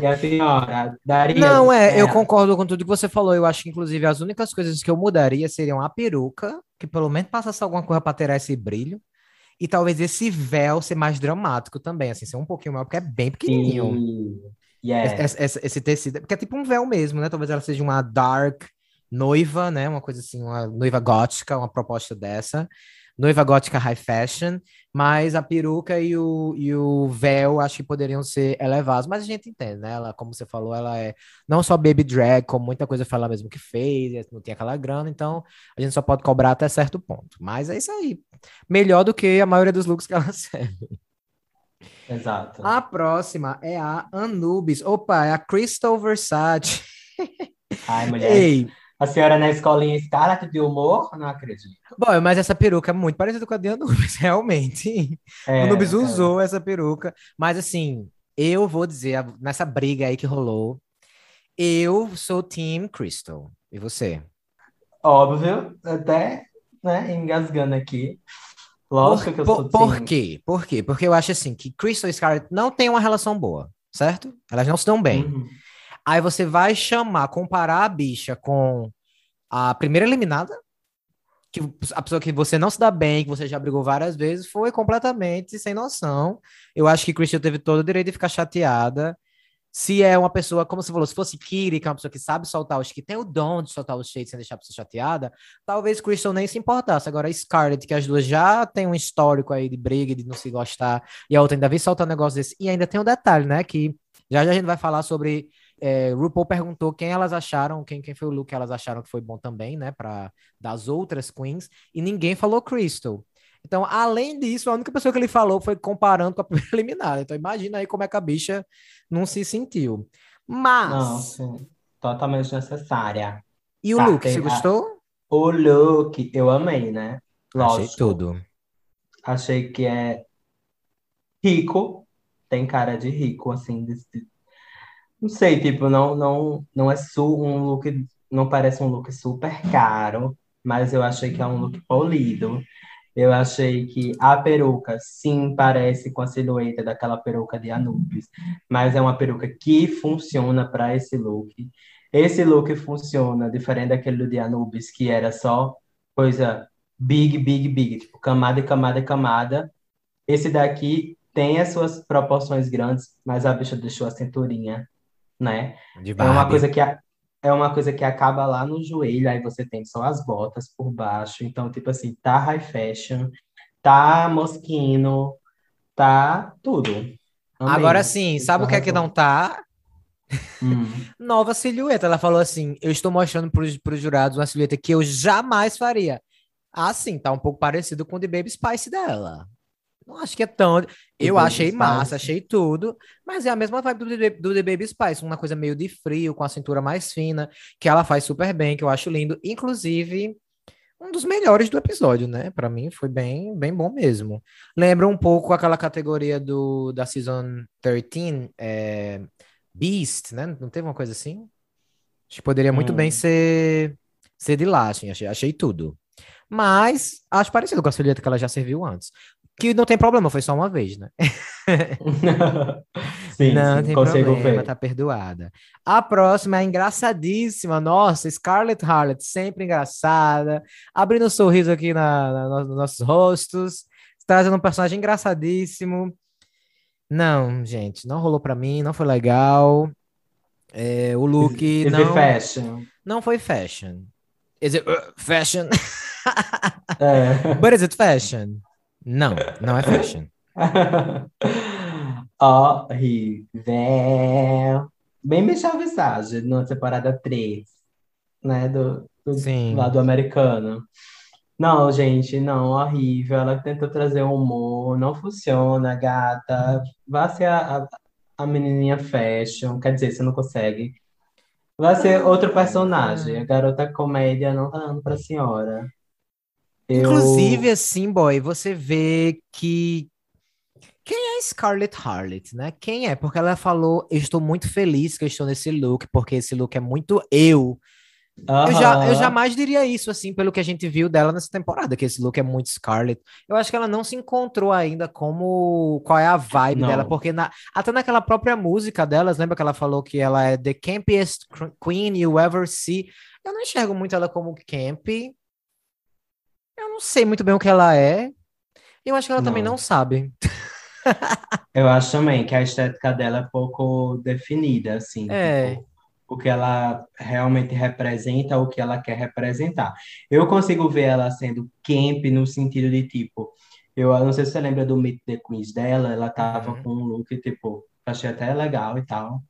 E a senhora daria. Não, é, eu ela? concordo com tudo que você falou. Eu acho que, inclusive, as únicas coisas que eu mudaria seriam a peruca, que pelo menos passasse alguma coisa pra ter esse brilho, e talvez esse véu ser mais dramático também, assim, ser um pouquinho maior, porque é bem pequenininho. Sim. Yes. Esse, esse- esse tecido, porque é tipo um véu mesmo, né? Talvez ela seja uma dark noiva, né? Uma coisa assim, uma noiva gótica, uma proposta dessa. Noiva gótica high fashion, mas a peruca e o, e o véu acho que poderiam ser elevados, mas a gente entende, né? Ela, como você falou, ela é não só baby drag, como muita coisa foi ela mesmo que fez, não tinha aquela grana, então a gente só pode cobrar até certo ponto. Mas é isso aí. Melhor do que a maioria dos looks que ela serve. Exato. A próxima é a Anubis. Opa, é a Crystal Versace. Ai, mulher. Ei, A senhora na escolinha Scarlett de humor? Não acredito. bom, mas essa peruca é muito parecida com a de Anubis, realmente. É, Anubis é. usou essa peruca, mas assim, eu vou dizer, nessa briga aí que rolou, eu sou Team Crystal. E você? Óbvio, até né, engasgando aqui. Lógico que eu por, sou por time. quê? Por quê? Porque eu acho assim que Crystal e Scarlett não têm uma relação boa, certo? Elas não se dão bem. Uhum. Aí você vai chamar, comparar a bicha com a primeira eliminada, que a pessoa que você não se dá bem, que você já brigou várias vezes, foi completamente sem noção. Eu acho que Christian teve todo o direito de ficar chateada. Se é uma pessoa, como você falou, se fosse Kiri, que é uma pessoa que sabe soltar os que tem o dom de soltar os shades sem deixar a pessoa chateada, talvez Crystal nem se importasse. Agora, Scarlett, que as duas já têm um histórico aí de briga, de não se gostar, e a outra ainda vem soltar um negócio desse. E ainda tem um detalhe, né? Que já já a gente vai falar sobre é, RuPaul perguntou quem elas acharam, quem, quem foi o look que elas acharam que foi bom também, né, para das outras queens, e ninguém falou Crystal. Então, além disso, a única pessoa que ele falou foi comparando com a primeira eliminada. Então, imagina aí como é que a bicha não se sentiu. Mas, Não, sim. Totalmente necessária. e o Tá, look, você a- gostou? O look, eu amei, né? Achei Lógico. tudo. Achei que é rico. Tem cara de rico, assim. de- Não sei, tipo, não, não, não é um look, não parece um look super caro, mas eu achei que é um look polido. Eu achei que a peruca, sim, parece com a silhueta daquela peruca de Anubis, mas é uma peruca que funciona para esse look. Esse look funciona diferente daquele de Anubis, que era só coisa big, big, big, tipo camada e camada e camada. Esse daqui tem as suas proporções grandes, mas a bicha deixou a cinturinha, né? De É uma coisa que a- é uma coisa que acaba lá no joelho, aí você tem só as botas por baixo. Então, tipo assim, tá high fashion, tá mosquino, tá tudo. Amei. Agora sim, sabe o que é que não tá? Hum. Nova silhueta. Ela falou assim: eu estou mostrando para os jurados uma silhueta que eu jamais faria. Ah, sim, tá um pouco parecido com o de Baby Spice dela. Não acho que é tão. Eu Baby achei Spice. massa, achei tudo, mas é a mesma vibe do, The- do The Baby Spice, uma coisa meio de frio, com a cintura mais fina, que ela faz super bem, que eu acho lindo. Inclusive, um dos melhores do episódio, né? Pra mim foi bem, bem bom mesmo. Lembra um pouco aquela categoria do da Season 13, é, Beast, né? Não teve uma coisa assim? Acho que poderia muito Hum. bem ser, ser de lá, assim, achei, achei tudo. Mas acho parecido com a silhueta que ela já serviu antes. Que não tem problema, foi só uma vez, né? Sim, não sim, tem consigo problema, ver. tá perdoada. A próxima é engraçadíssima, nossa, Scarlett Harlot, sempre engraçada, abrindo um sorriso aqui na, na- no- nos nossos rostos, trazendo um personagem engraçadíssimo. Não, gente, não rolou pra mim, não foi legal. É, o look Is, não, fashion? não foi fashion. Is it uh, fashion? É. But is it fashion? Não, não é fashion. Horrível. Bem Michelle Visage, na temporada 3, né? Do, do Sim. lado americano. Não, gente, não, horrível. Ela tentou trazer um humor, não funciona, gata. Vá ser a, a, a menininha fashion, quer dizer, você não consegue. Vai ser outro personagem. A garota comédia não tá dando pra senhora. Eu- Inclusive, assim, boy, você vê que. Quem é Scarlett Harlot, né? Quem é? Porque ela falou: Eu estou muito feliz que eu estou nesse look, porque esse look é muito eu. Eu, já, eu jamais diria isso, assim, pelo que a gente viu dela nessa temporada, que esse look é muito Scarlett. Eu acho que ela não se encontrou ainda como qual é a vibe dela, Não. porque na- até naquela própria música delas, lembra que ela falou que ela é the campiest queen you ever see? Eu não enxergo muito ela como camp. Eu não sei muito bem o que ela é. Eu acho que ela também Não. não sabe. Eu acho também que a estética dela é pouco definida, assim, É. tipo, o que ela realmente representa, o que ela quer representar. Eu consigo ver ela sendo camp no sentido de, tipo, eu não sei se você lembra do Meet the Queens dela, ela tava Uhum. com um look, tipo, achei até legal e tal.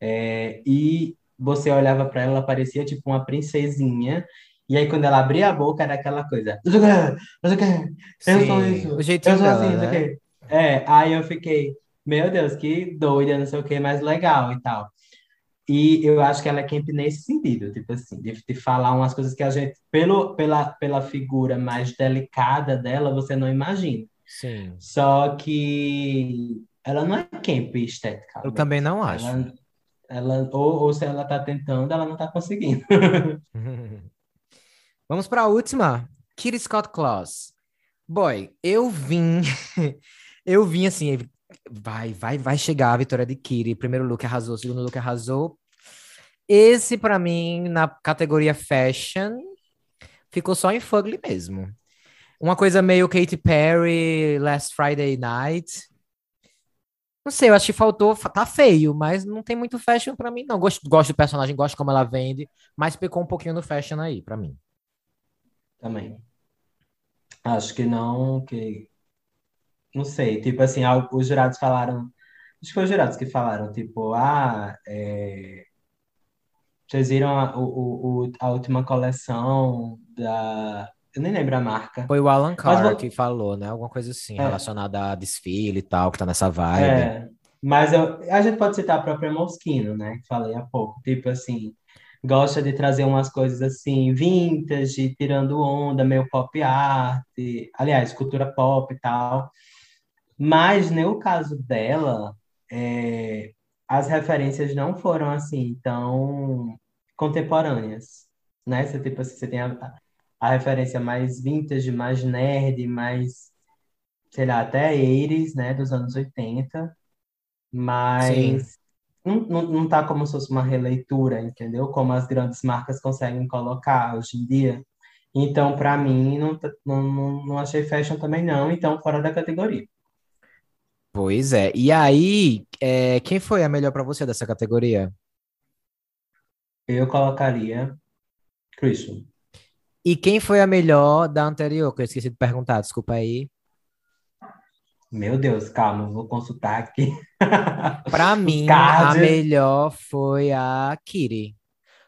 É, e você olhava pra ela, ela parecia, tipo, uma princesinha, e aí quando ela abria a boca, era aquela coisa, eu sou isso, o eu jeitinho sou dela, assim, né? É, aí eu fiquei, meu Deus, que doida, não sei o que, mas legal e tal. E eu acho que ela é camp nesse sentido, tipo assim, de, de falar umas coisas que a gente, pelo, pela, pela figura mais delicada dela, você não imagina. Sim. Só que ela não é camp Eu esteticamente. também não acho. Ela, ela, ou, ou se ela tá tentando, ela não tá conseguindo. Vamos para a última. Kitty Scott Claus. Boy, eu vim. eu vim assim. Vai, vai, vai chegar a vitória de Kitty. Primeiro look arrasou, segundo look arrasou. Esse, pra mim, na categoria fashion, ficou só em Fugly mesmo. Uma coisa meio Katy Perry, Last Friday Night. Não sei, eu acho que faltou. Tá feio, mas não tem muito fashion pra mim, não. Gosto, gosto do personagem, gosto como ela vende, mas pecou um pouquinho no fashion aí, pra mim. Também. Acho que não, que. Não sei, tipo assim, os jurados falaram. Acho que foi os jurados que falaram, tipo, ah, é, vocês viram a, o, o, a última coleção da. Eu nem lembro a marca. Foi o Alan Carr vo- que falou, né? Alguma coisa assim, É. relacionada a desfile e tal, que tá nessa vibe. É, mas eu, a gente pode citar a própria Moschino, né? Que falei há pouco. Tipo assim, gosta de trazer umas coisas assim, vintage, tirando onda, meio pop art, aliás, cultura pop e tal. Mas no caso dela, é, as referências não foram assim tão contemporâneas, né? Você, tipo assim, você tem a, a referência mais vintage, mais nerd, mais, sei lá, até 80s, né? Dos anos 80, Sim. Não, não, não tá como se fosse uma releitura, entendeu? Como as grandes marcas conseguem colocar hoje em dia. Então, para mim, não, tá- não, não, não achei fashion também não, então fora da categoria. Pois é. E aí, é, quem foi a melhor pra você dessa categoria? Eu colocaria Christian. E quem foi a melhor da anterior? Que eu esqueci de perguntar, desculpa aí. Meu Deus, calma, vou consultar aqui. Os mim, a cards. melhor foi a Kitty.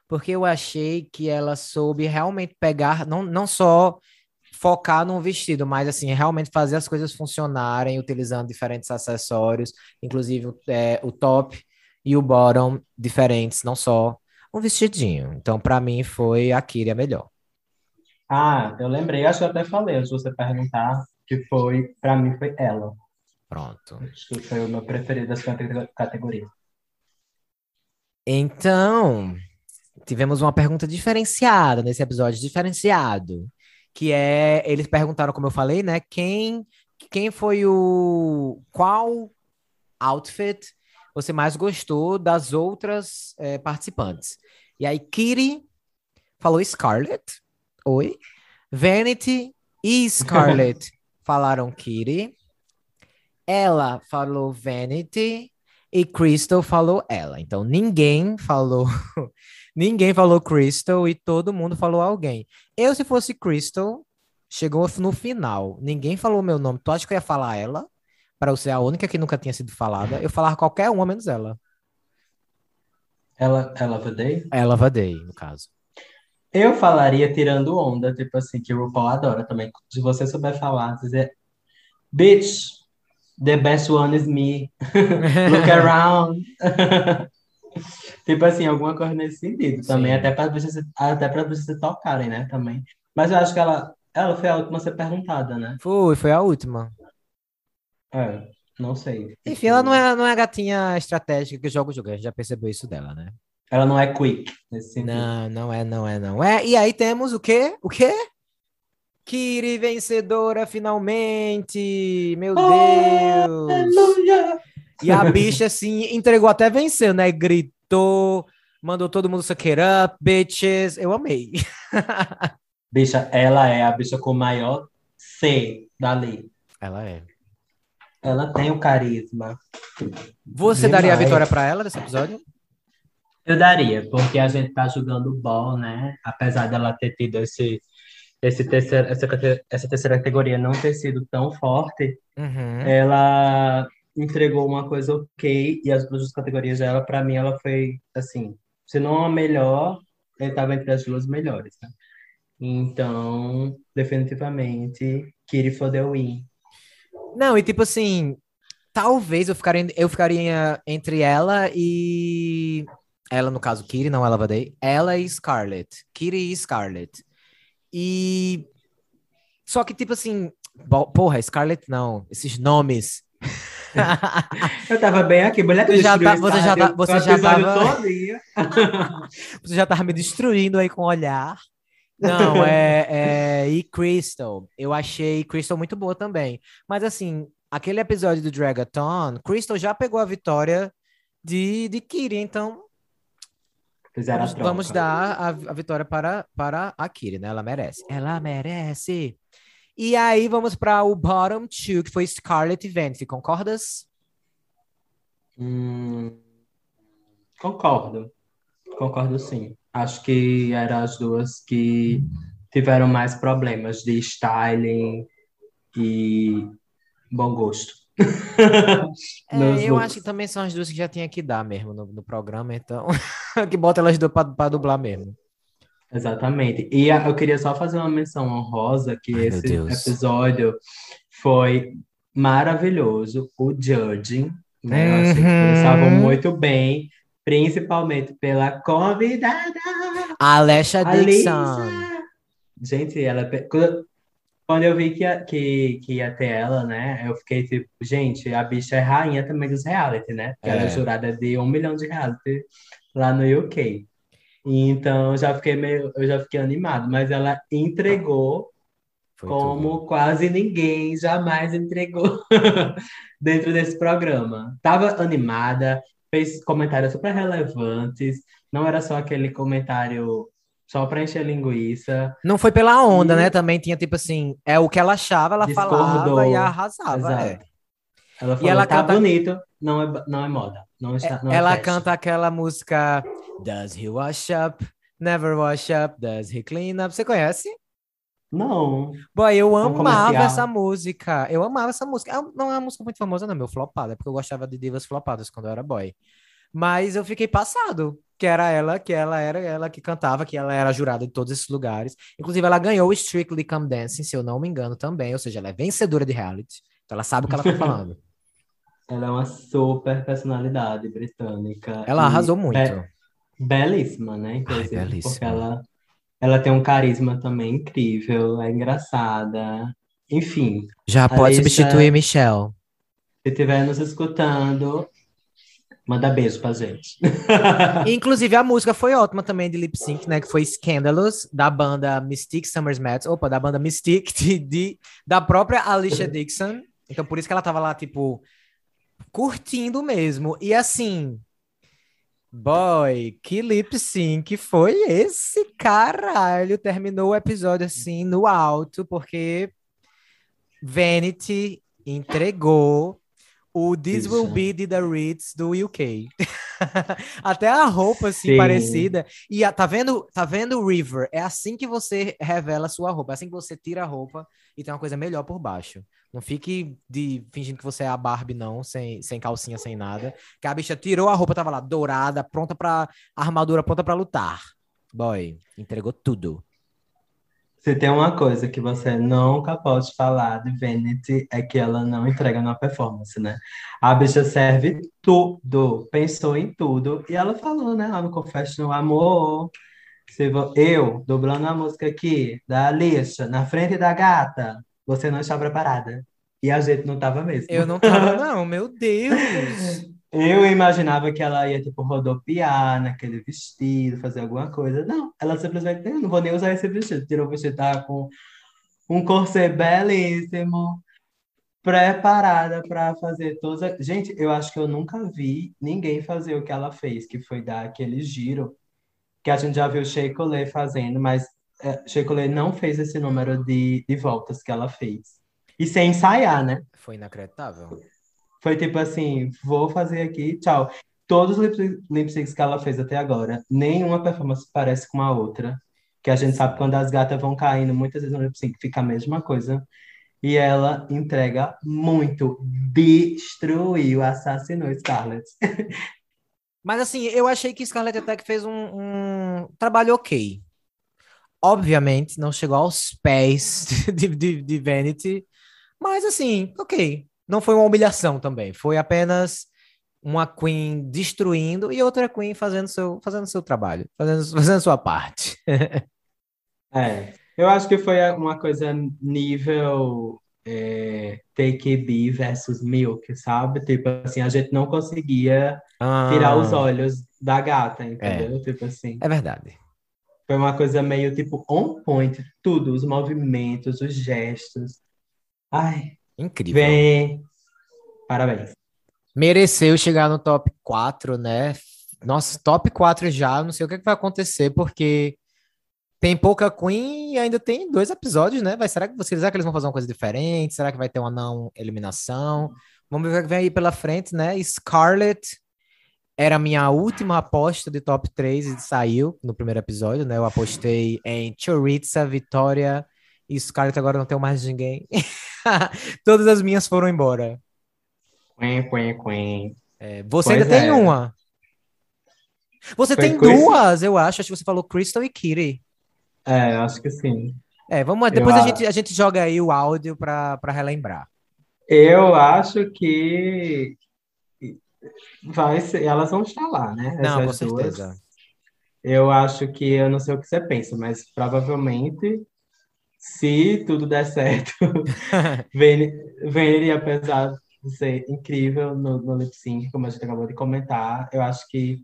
Porque eu achei que ela soube realmente pegar, não, não só focar num vestido, mas assim, realmente fazer as coisas funcionarem, utilizando diferentes acessórios, inclusive o- é, o top e o bottom diferentes, não só um vestidinho. Então, pra mim, foi a Kitty a melhor. Ah, eu lembrei, acho que eu até falei, de você perguntar, que foi, para mim, foi ela. Pronto. Acho que foi o meu preferido dessa cate- categoria. Então, tivemos uma pergunta diferenciada nesse episódio, diferenciado, que é, eles perguntaram, como eu falei, né, quem, quem foi o, qual outfit você mais gostou das outras eh, participantes? E aí, Kitty falou Scarlett, oi, Vanity e Scarlett falaram Kitty, ela falou Vanity e Crystal falou ela. Então ninguém falou, ninguém falou Crystal e todo mundo falou alguém. Eu, se fosse Crystal, chegou no final, ninguém falou meu nome. Tu acha que eu ia falar ela? Para eu ser a única que nunca tinha sido falada. Eu falar qualquer uma menos ela. Ela, ela Vaday? Ela Vadei, no caso. Eu falaria tirando onda, tipo assim, que o RuPaul adora também. Se você souber falar, dizer, Bitch, the best one is me. Look around. Tipo assim, alguma coisa nesse sentido também, Sim. até para vocês, até para vocês tocarem, né, também. Mas eu acho que ela, ela foi a última a ser perguntada, né? Foi, foi a última. É, não sei. Enfim, ela não é, não é a gatinha estratégica que joga o jogo, a gente já percebeu isso dela, né? Ela não é quick nesse sentido. Não, não é, não é, não é. E aí temos o quê? O quê? Kiri vencedora finalmente! Meu Deus! Aleluia! E a bicha, assim, entregou até venceu, né? Gritou, mandou todo mundo suck it up, bitches. Eu amei. Bicha, ela é a bicha com o maior C dali. Ela é. Ela tem o carisma. Você Demais. daria a vitória pra ela nesse episódio? Eu daria, porque a gente tá jogando ball, né? Apesar dela ter tido esse, esse terceiro, essa, essa terceira categoria não ter sido tão forte, Uhum. ela entregou uma coisa ok, e as duas categorias dela, pra mim, ela foi, assim, se não a melhor, ele tava entre as duas melhores, né? Então, definitivamente, Kiri for the win. Não, e tipo assim, talvez eu ficaria, eu ficaria entre ela e. Ela, no caso, Kiri, não ela Vadei. Ela e Scarlett. Kiri e Scarlett. E. Só que, tipo assim. Porra, Scarlett não. Esses nomes. Eu tava bem aqui, mulher que Você já tá- você já tá- você já tava-. Você já tava me destruindo aí com o olhar. Não, é, é. E Crystal. Eu achei Crystal muito boa também. Mas assim, aquele episódio do Dragathon, Crystal já pegou a vitória de, de Kiri, então Fizeram a vamos, troca. vamos dar a, a vitória para, para a Kiri, né? Ela merece. Ela merece. E aí vamos para o bottom two, que foi Scarlett e Vance. Concordas? Hum, concordo. Concordo sim. Acho que eram as duas que tiveram mais problemas de styling e bom gosto. É, eu acho que também são as duas que já tinha que dar mesmo no, no programa, então. que bota elas duas para dublar mesmo. Exatamente. E eu queria só fazer uma menção honrosa que Ai, esse episódio foi maravilhoso. O judging, né? Eu achei que eles Uhum. muito bem, principalmente pela convidada. Alesha Dixon. Alissa! Gente, ela. Quando eu vi que ia, que, que ia ter ela, né? Eu fiquei tipo, gente, a bicha é rainha também dos reality, né? Porque ela é É. jurada de um milhão de reality lá no UK. Então, eu já fiquei meio, eu já fiquei animado, mas ela entregou Foi como tudo. quase ninguém jamais entregou dentro desse programa. Tava animada, fez comentários super relevantes, não era só aquele comentário só para encher linguiça. Não foi pela onda, E- né? Também tinha tipo assim, é o que ela achava, ela falava Discordou. e arrasava. é. Ela falou, ela tá canta- bonito, não é, não é moda. Não está, não é Ela fashion." canta aquela música Does he wash up? Never wash up. Does he clean up? Você conhece? Não. Boy, eu amava essa música. Eu amava essa música. É- Não é uma música muito famosa, não, meu flopada, porque eu gostava de divas flopadas quando eu era boy. Mas eu fiquei passado, que era ela, que ela era ela que cantava, que ela era jurada de todos esses lugares. Inclusive, ela ganhou o Strictly Come Dancing, se eu não me engano, também. Ou seja, ela é vencedora de reality. Então ela sabe o que ela tá falando. Ela é uma super personalidade britânica. Ela arrasou muito. be- belíssima, né? Inclusive, porque belíssima. ela, ela tem um carisma também incrível, é engraçada. Enfim, Já pode substituir Michelle. se estiver nos escutando, manda beijo pra gente. Inclusive, a música foi ótima também de lip sync, né? Que foi Scandalous, da banda Mystique Summers Mats. Opa, da banda Mystique, de, de- da própria Alicia Dixon. Então, por isso que ela tava lá, tipo, curtindo mesmo. E assim, boy, que lip sync foi esse caralho? Terminou o episódio assim, no alto, porque Vanity entregou o This Will Bicha. Be the Ritz do UK. Até a roupa assim Sim. parecida. E a- tá vendo, tá vendo River? É assim que você revela a sua roupa, é assim que você tira a roupa e tem uma coisa melhor por baixo. Não fique de fingindo que você é a Barbie não, sem, sem calcinha, sem nada. Que a bicha tirou a roupa, tava lá dourada, pronta para armadura pronta pra lutar. Boy, entregou tudo. Se tem uma coisa que você nunca pode falar de Vanity é que ela não entrega na performance, né? A bicha serve tudo, pensou em tudo. E ela falou, né, lá no Confessional, amor, se vo- eu, dublando a música aqui, da Alicia, na frente da gata, você não está preparada. E a gente não tava mesmo. Eu não tava, não, meu Deus. Eu imaginava que ela ia, tipo, rodopiar naquele vestido, fazer alguma coisa. Não, ela simplesmente, eu não vou nem usar esse vestido. Tirou o vestido, tava com um corset belíssimo, preparada para fazer todas. a- Gente, eu acho que eu nunca vi ninguém fazer o que ela fez, que foi dar aquele giro, que a gente já viu Shea Coulee fazendo, mas é, Shea Coulee não fez esse número de, de voltas que ela fez. E sem ensaiar, né? Foi inacreditável. Foi tipo assim, vou fazer aqui, tchau. Todos os lip lip syncs que ela fez até agora, nenhuma performance parece com a outra. Que a gente sabe quando as gatas vão caindo, muitas vezes no lip sync fica a mesma coisa. E ela entrega muito. Destruiu, assassinou Scarlett. Mas assim, eu achei que Scarlett Attack fez um, um trabalho ok. Obviamente, não chegou aos pés de, de, de Vanity, mas assim, ok. Não foi uma humilhação também. Foi apenas uma Queen destruindo e outra Queen fazendo seu, fazendo seu trabalho, fazendo, fazendo sua parte. É, eu acho que foi uma coisa nível é, Take B versus Milk, sabe? Tipo assim, a gente não conseguia tirar os Ah, olhos da gata, entendeu? Tipo assim. é verdade. Foi uma coisa meio tipo on point, tudo, os movimentos, os gestos. Ai, Incrível. vem. Parabéns. Mereceu chegar no top 4, né? Nossa, top 4 já, não sei o que, que vai acontecer, porque tem pouca Queen e ainda tem dois episódios, né? Vai, será que vocês será que eles vão fazer uma coisa diferente? Será que vai ter uma não eliminação? Vamos ver o que vem aí pela frente, né? Scarlett era a minha última aposta de top 3 e saiu no primeiro episódio, né? Eu apostei em Choriza, Vitória e Scarlett, agora não tenho mais ninguém. Todas as minhas foram embora. Quen, quen, quen. É, você Pois ainda tem é. uma. Você Foi tem Chris- duas, eu acho. Acho que você falou Crystal e Kitty. É, acho que sim. É, vamos, depois a a- gente, a gente joga aí o áudio para relembrar. Eu acho que vai ser, elas vão estar lá, né? Não, Essas com duas. certeza. Eu acho que eu não sei o que você pensa, mas provavelmente, se tudo der certo, Vene, apesar de ser incrível no, no lip sync, como a gente acabou de comentar, eu acho que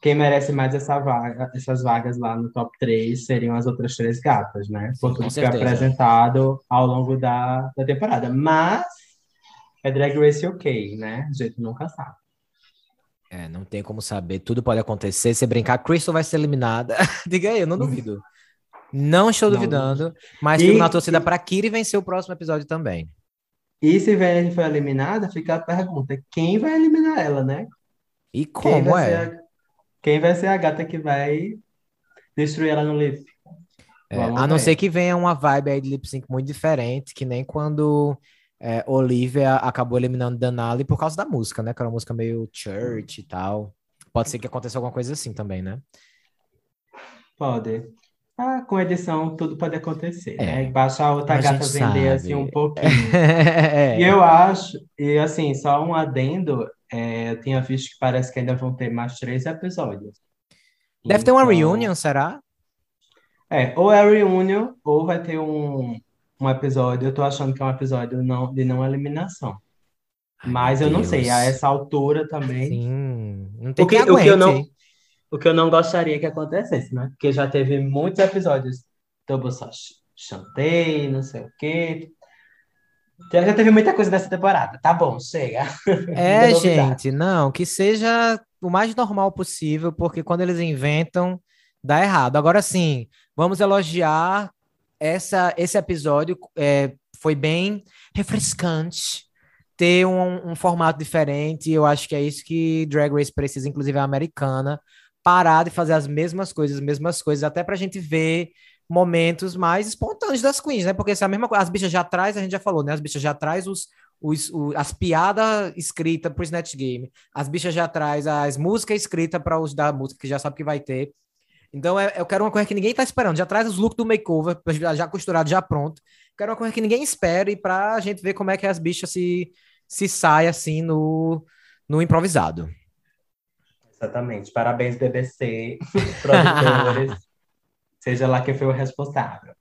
quem merece mais essa vaga, essas vagas lá no top 3 seriam as outras três gatas, né? Por tudo que foi apresentado ao longo da, da temporada. Mas é Drag Race ok, né? A gente nunca sabe. É, não tem como saber, tudo pode acontecer. Se brincar, Crystal vai ser eliminada. Diga aí, eu não duvido. Não estou Não. duvidando, mas E- fico na torcida para Kitty vencer o próximo episódio também. E se Vene foi eliminada, fica a pergunta: quem vai eliminar ela, né? E Quem como ser é? a, quem vai ser a gata que vai destruir ela no lip? É, a não ser que venha uma vibe aí de lip sync muito diferente, que nem quando é, Olivia acabou eliminando Denali por causa da música, né? Que era uma música meio church e tal. Pode ser que aconteça alguma coisa assim também, né? Pode. Ah, com edição tudo pode acontecer, É. né? Basta a outra A gata vender sabe. assim um pouquinho. É. E eu acho, e assim, só um adendo, é, eu tinha visto que parece que ainda vão ter mais três episódios. Deve ter uma Então, reunion, será? É, ou é reunion, ou vai ter um, um episódio, eu tô achando que é um episódio não, de não eliminação. Mas eu não sei, Deus. a essa altura também. Sim, não tem O que, quem o que eu não, aguente. O que eu não gostaria que acontecesse, né? Porque já teve muitos episódios. Double só ch- chantei, não sei o quê. Já já teve muita coisa dessa temporada. Tá bom, chega. É, novidade. gente, não, que seja o mais normal possível, porque quando eles inventam, dá errado. Agora sim, vamos elogiar essa, esse episódio, é, foi bem refrescante ter um, um formato diferente. Eu acho que é isso que Drag Race precisa, inclusive a americana, parar de fazer as mesmas coisas, as mesmas coisas, até pra gente ver momentos mais espontâneos das queens, né? Porque se a mesma coisa, as bichas já traz, a gente já falou, né? As bichas já traz os, os, o- as piadas escritas pro Snatch Game, as bichas já traz as músicas escritas para os da música, que já sabe que vai ter. Então é- eu quero uma coisa que ninguém tá esperando, já traz os looks do makeover, já, já costurado, já pronto. Quero uma coisa que ninguém espera e pra gente ver como é que as bichas se, se saem assim no, no improvisado. Exatamente. Parabéns, BBC, produtores. Seja lá quem foi o responsável.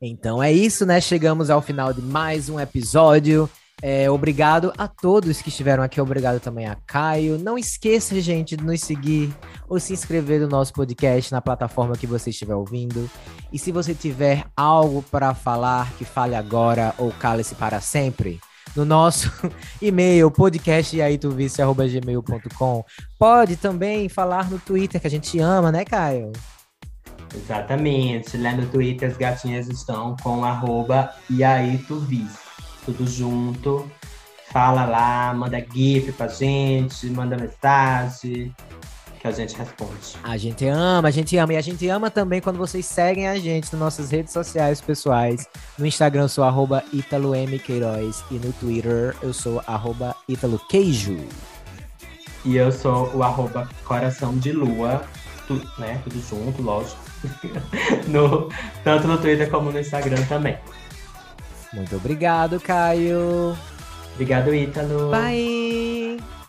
Então é isso, né? Chegamos ao final de mais um episódio. É, obrigado a todos que estiveram aqui, obrigado também a Caio. Não esqueça, gente, de nos seguir ou se inscrever no nosso podcast na plataforma que você estiver ouvindo. E se você tiver algo para falar, que fale agora ou cale-se para sempre, no nosso e-mail podcastaituvice.gmail.com. Pode também falar no Twitter, que a gente ama, né, Caio? Exatamente. Lá no Twitter as gatinhas estão com arroba. Tudo junto. Fala lá, manda GIF pra gente, manda mensagem que a gente responde. A gente ama, a gente ama. E a gente ama também quando vocês seguem a gente nas nossas redes sociais pessoais. No Instagram eu sou arroba ItaloMQueiroz e no Twitter eu sou arroba ItaloQueijo. E eu sou o arroba Coração de Lua, tu, né? Tudo junto, lógico. no, tanto no Twitter como no Instagram também. Muito obrigado, Caio. Obrigado, Ítalo. Bye!